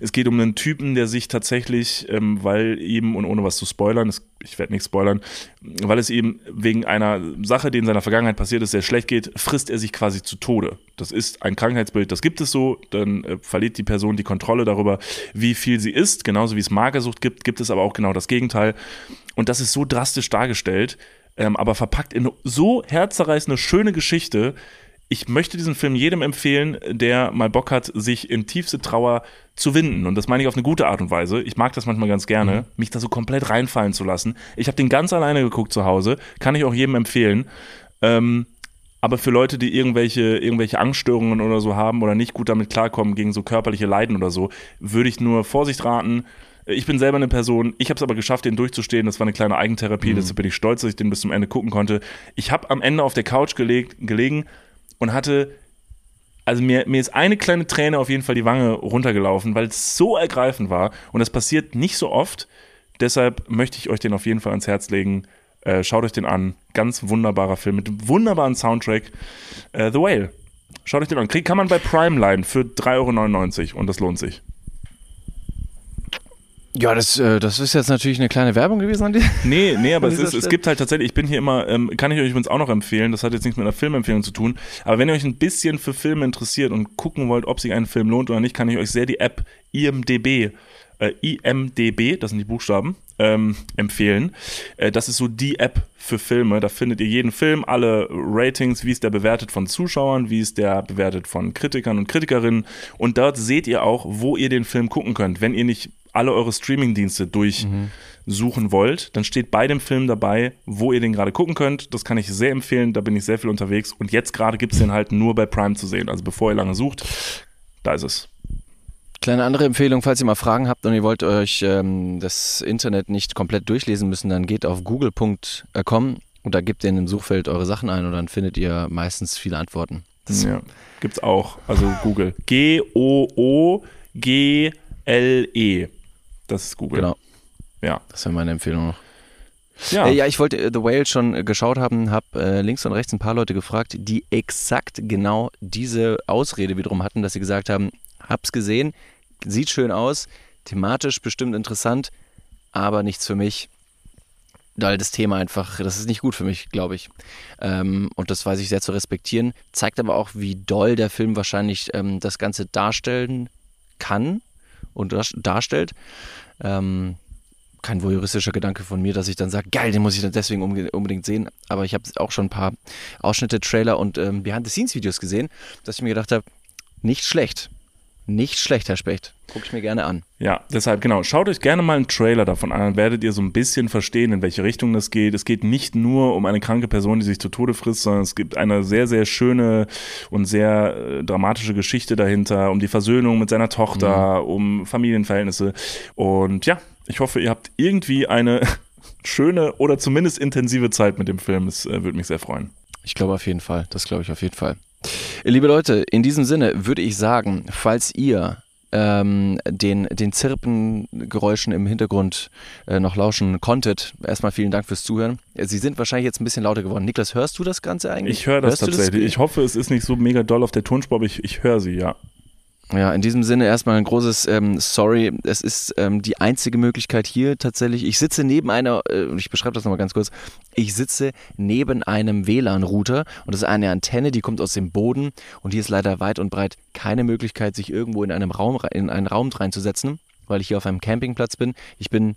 es geht um einen Typen, der sich tatsächlich, ähm, weil eben, und ohne was zu spoilern, es, ich werde nicht spoilern, weil es eben wegen einer Sache, die in seiner Vergangenheit passiert ist, sehr schlecht geht, frisst er sich quasi zu Tode. Das ist ein Krankheitsbild, das gibt es so, dann äh, verliert die Person die Kontrolle darüber, wie viel sie isst, genauso wie es Magersucht gibt, gibt es aber auch genau das Gegenteil. Und das ist so drastisch dargestellt, ähm, aber verpackt in so herzzerreißende, schöne Geschichte. Ich möchte diesen Film jedem empfehlen, der mal Bock hat, sich in tiefste Trauer zu winden. Und das meine ich auf eine gute Art und Weise. Ich mag das manchmal ganz gerne, mhm. mich da so komplett reinfallen zu lassen. Ich habe den ganz alleine geguckt zu Hause, kann ich auch jedem empfehlen. Ähm, aber für Leute, die irgendwelche, irgendwelche Angststörungen oder so haben oder nicht gut damit klarkommen gegen so körperliche Leiden oder so, würde ich nur Vorsicht raten. Ich bin selber eine Person, ich habe es aber geschafft, den durchzustehen. Das war eine kleine Eigentherapie, mhm. deshalb bin ich stolz, dass ich den bis zum Ende gucken konnte. Ich habe am Ende auf der Couch gelegt, gelegen und hatte, also mir, mir ist eine kleine Träne auf jeden Fall die Wange runtergelaufen, weil es so ergreifend war. Und das passiert nicht so oft. Deshalb möchte ich euch den auf jeden Fall ans Herz legen. Äh, schaut euch den an. Ganz wunderbarer Film mit einem wunderbaren Soundtrack. Äh, The Whale. Schaut euch den an. Krieg kann man bei Prime leihen für 3,99 Euro und das lohnt sich. Ja, das, äh, das ist jetzt natürlich eine kleine Werbung gewesen an dir. Nee, nee, aber es, ist, es gibt halt tatsächlich, ich bin hier immer, ähm, kann ich euch übrigens auch noch empfehlen, das hat jetzt nichts mit einer Filmempfehlung zu tun, aber wenn ihr euch ein bisschen für Filme interessiert und gucken wollt, ob sich ein Film lohnt oder nicht, kann ich euch sehr die App IMDB, äh, IMDB, das sind die Buchstaben, ähm, empfehlen. Äh, das ist so die App für Filme. Da findet ihr jeden Film, alle Ratings, wie ist der bewertet von Zuschauern, wie ist der bewertet von Kritikern und Kritikerinnen. Und dort seht ihr auch, wo ihr den Film gucken könnt. Wenn ihr nicht alle eure Streamingdienste durchsuchen mhm. wollt, dann steht bei dem Film dabei, wo ihr den gerade gucken könnt. Das kann ich sehr empfehlen, da bin ich sehr viel unterwegs. Und jetzt gerade gibt es den halt nur bei Prime zu sehen. Also bevor ihr lange sucht, da ist es. Kleine andere Empfehlung, falls ihr mal Fragen habt und ihr wollt euch ähm, das Internet nicht komplett durchlesen müssen, dann geht auf google.com und da gebt ihr in dem Suchfeld eure Sachen ein und dann findet ihr meistens viele Antworten. Das ja, gibt's auch. Also Google. G-O-O-G-L-E. Das ist Google. Genau. Ja. Das wäre meine Empfehlung noch. Ja. Äh, ja, ich wollte äh, The Whale schon äh, geschaut haben, habe äh, links und rechts ein paar Leute gefragt, die exakt genau diese Ausrede wiederum hatten, dass sie gesagt haben, hab's gesehen, sieht schön aus, thematisch bestimmt interessant, aber nichts für mich. Weil das Thema einfach, das ist nicht gut für mich, glaube ich. Ähm, und das weiß ich sehr zu respektieren. Zeigt aber auch, wie doll der Film wahrscheinlich ähm, das Ganze darstellen kann und darstellt. Ähm, kein voyeuristischer Gedanke von mir, dass ich dann sage, geil, den muss ich dann deswegen unbedingt sehen. Aber ich habe auch schon ein paar Ausschnitte, Trailer und ähm, Behind-the-Scenes-Videos gesehen, dass ich mir gedacht habe, nicht schlecht. Nicht schlecht, Herr Specht. Gucke ich mir gerne an. Ja, deshalb, genau. Schaut euch gerne mal einen Trailer davon an, dann werdet ihr so ein bisschen verstehen, in welche Richtung das geht. Es geht nicht nur um eine kranke Person, die sich zu Tode frisst, sondern es gibt eine sehr, sehr schöne und sehr äh, dramatische Geschichte dahinter, um die Versöhnung mit seiner Tochter, mhm. um Familienverhältnisse. Und ja, ich hoffe, ihr habt irgendwie eine schöne oder zumindest intensive Zeit mit dem Film. Es äh, würde mich sehr freuen. Ich glaube auf jeden Fall. Das glaube ich auf jeden Fall. Liebe Leute, in diesem Sinne würde ich sagen, falls ihr ähm, den, den Zirpengeräuschen im Hintergrund äh, noch lauschen konntet. Erstmal vielen Dank fürs Zuhören. Sie sind wahrscheinlich jetzt ein bisschen lauter geworden. Niklas, hörst du das Ganze eigentlich? Ich höre das hörst tatsächlich. Das? Ich hoffe, es ist nicht so mega doll auf der Tonspur, aber ich, ich höre sie, ja. Ja, in diesem Sinne erstmal ein großes ähm, Sorry. Es ist ähm, die einzige Möglichkeit hier tatsächlich. Ich sitze neben einer, äh, ich beschreibe das nochmal ganz kurz. Ich sitze neben einem WLAN-Router und das ist eine Antenne, die kommt aus dem Boden und hier ist leider weit und breit keine Möglichkeit, sich irgendwo in einem Raum in einen Raum reinzusetzen weil ich hier auf einem Campingplatz bin. Ich bin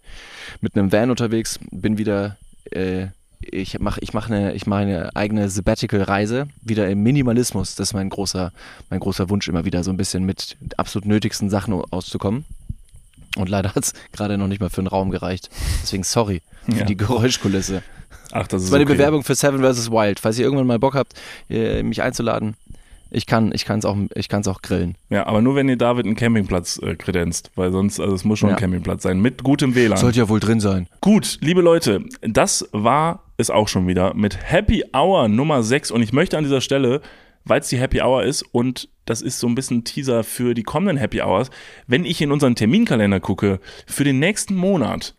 mit einem Van unterwegs, bin wieder, äh, ich mache ich mach eine, mach eine eigene Sabbatical-Reise, wieder im Minimalismus. Das ist mein großer, mein großer Wunsch, immer wieder so ein bisschen mit absolut nötigsten Sachen auszukommen. Und leider hat es gerade noch nicht mal für einen Raum gereicht. Deswegen sorry für ja. die Geräuschkulisse. Ach, das ist war okay. die Bewerbung für Seven vs. Wild. Falls ihr irgendwann mal Bock habt, äh, mich einzuladen, ich kann ich es auch, auch grillen. Ja, aber nur wenn ihr David einen Campingplatz äh, kredenzt, weil sonst, also es muss schon ja. ein Campingplatz sein, mit gutem WLAN. Sollte ja wohl drin sein. Gut, liebe Leute, das war es auch schon wieder mit Happy Hour Nummer 6 und ich möchte an dieser Stelle, weil es die Happy Hour ist und das ist so ein bisschen Teaser für die kommenden Happy Hours, wenn ich in unseren Terminkalender gucke, für den nächsten Monat,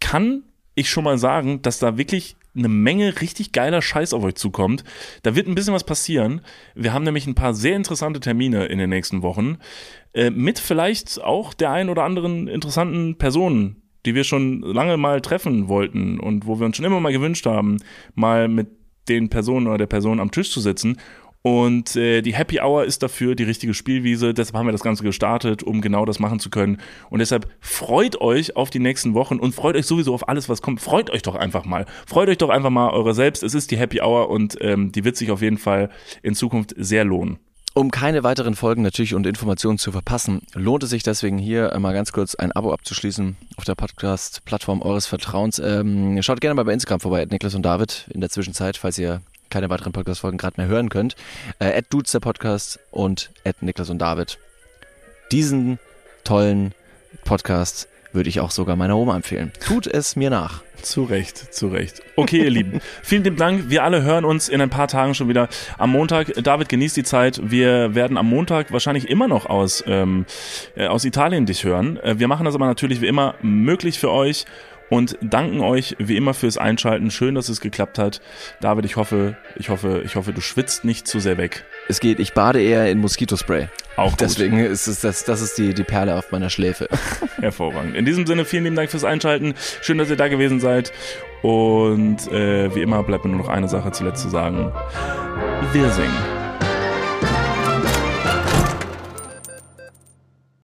kann ich schon mal sagen, dass da wirklich eine Menge richtig geiler Scheiß auf euch zukommt. Da wird ein bisschen was passieren. Wir haben nämlich ein paar sehr interessante Termine in den nächsten Wochen. Äh, mit vielleicht auch der ein oder anderen interessanten Personen, die wir schon lange mal treffen wollten und wo wir uns schon immer mal gewünscht haben, mal mit den Personen oder der Person am Tisch zu sitzen und äh, die Happy Hour ist dafür die richtige Spielwiese. Deshalb haben wir das Ganze gestartet, um genau das machen zu können. Und deshalb freut euch auf die nächsten Wochen und freut euch sowieso auf alles, was kommt. Freut euch doch einfach mal. Freut euch doch einfach mal eure selbst. Es ist die Happy Hour und ähm, die wird sich auf jeden Fall in Zukunft sehr lohnen. Um keine weiteren Folgen natürlich und Informationen zu verpassen, lohnt es sich deswegen hier mal ganz kurz ein Abo abzuschließen auf der Podcast-Plattform eures Vertrauens. Ähm, schaut gerne mal bei Instagram vorbei, Niklas und David in der Zwischenzeit, falls ihr keine weiteren Podcast-Folgen gerade mehr hören könnt. Äh, Dudes der Podcast und at Niklas und David. Diesen tollen Podcast würde ich auch sogar meiner Oma empfehlen. Tut es mir nach. Zu Recht, zu Recht. Okay, ihr Lieben, vielen lieben Dank. Wir alle hören uns in ein paar Tagen schon wieder am Montag. David, genießt die Zeit. Wir werden am Montag wahrscheinlich immer noch aus, ähm, äh, aus Italien dich hören. Äh, wir machen das aber natürlich wie immer möglich für euch und danken euch wie immer fürs Einschalten. Schön, dass es geklappt hat. David, ich hoffe, ich hoffe, ich hoffe, du schwitzt nicht zu sehr weg. Es geht, ich bade eher in Moskitospray. Auch gut. Deswegen ist es das, das ist die, die Perle auf meiner Schläfe. Hervorragend. In diesem Sinne, vielen lieben Dank fürs Einschalten. Schön, dass ihr da gewesen seid. Und äh, wie immer bleibt mir nur noch eine Sache zuletzt zu sagen. Wir singen.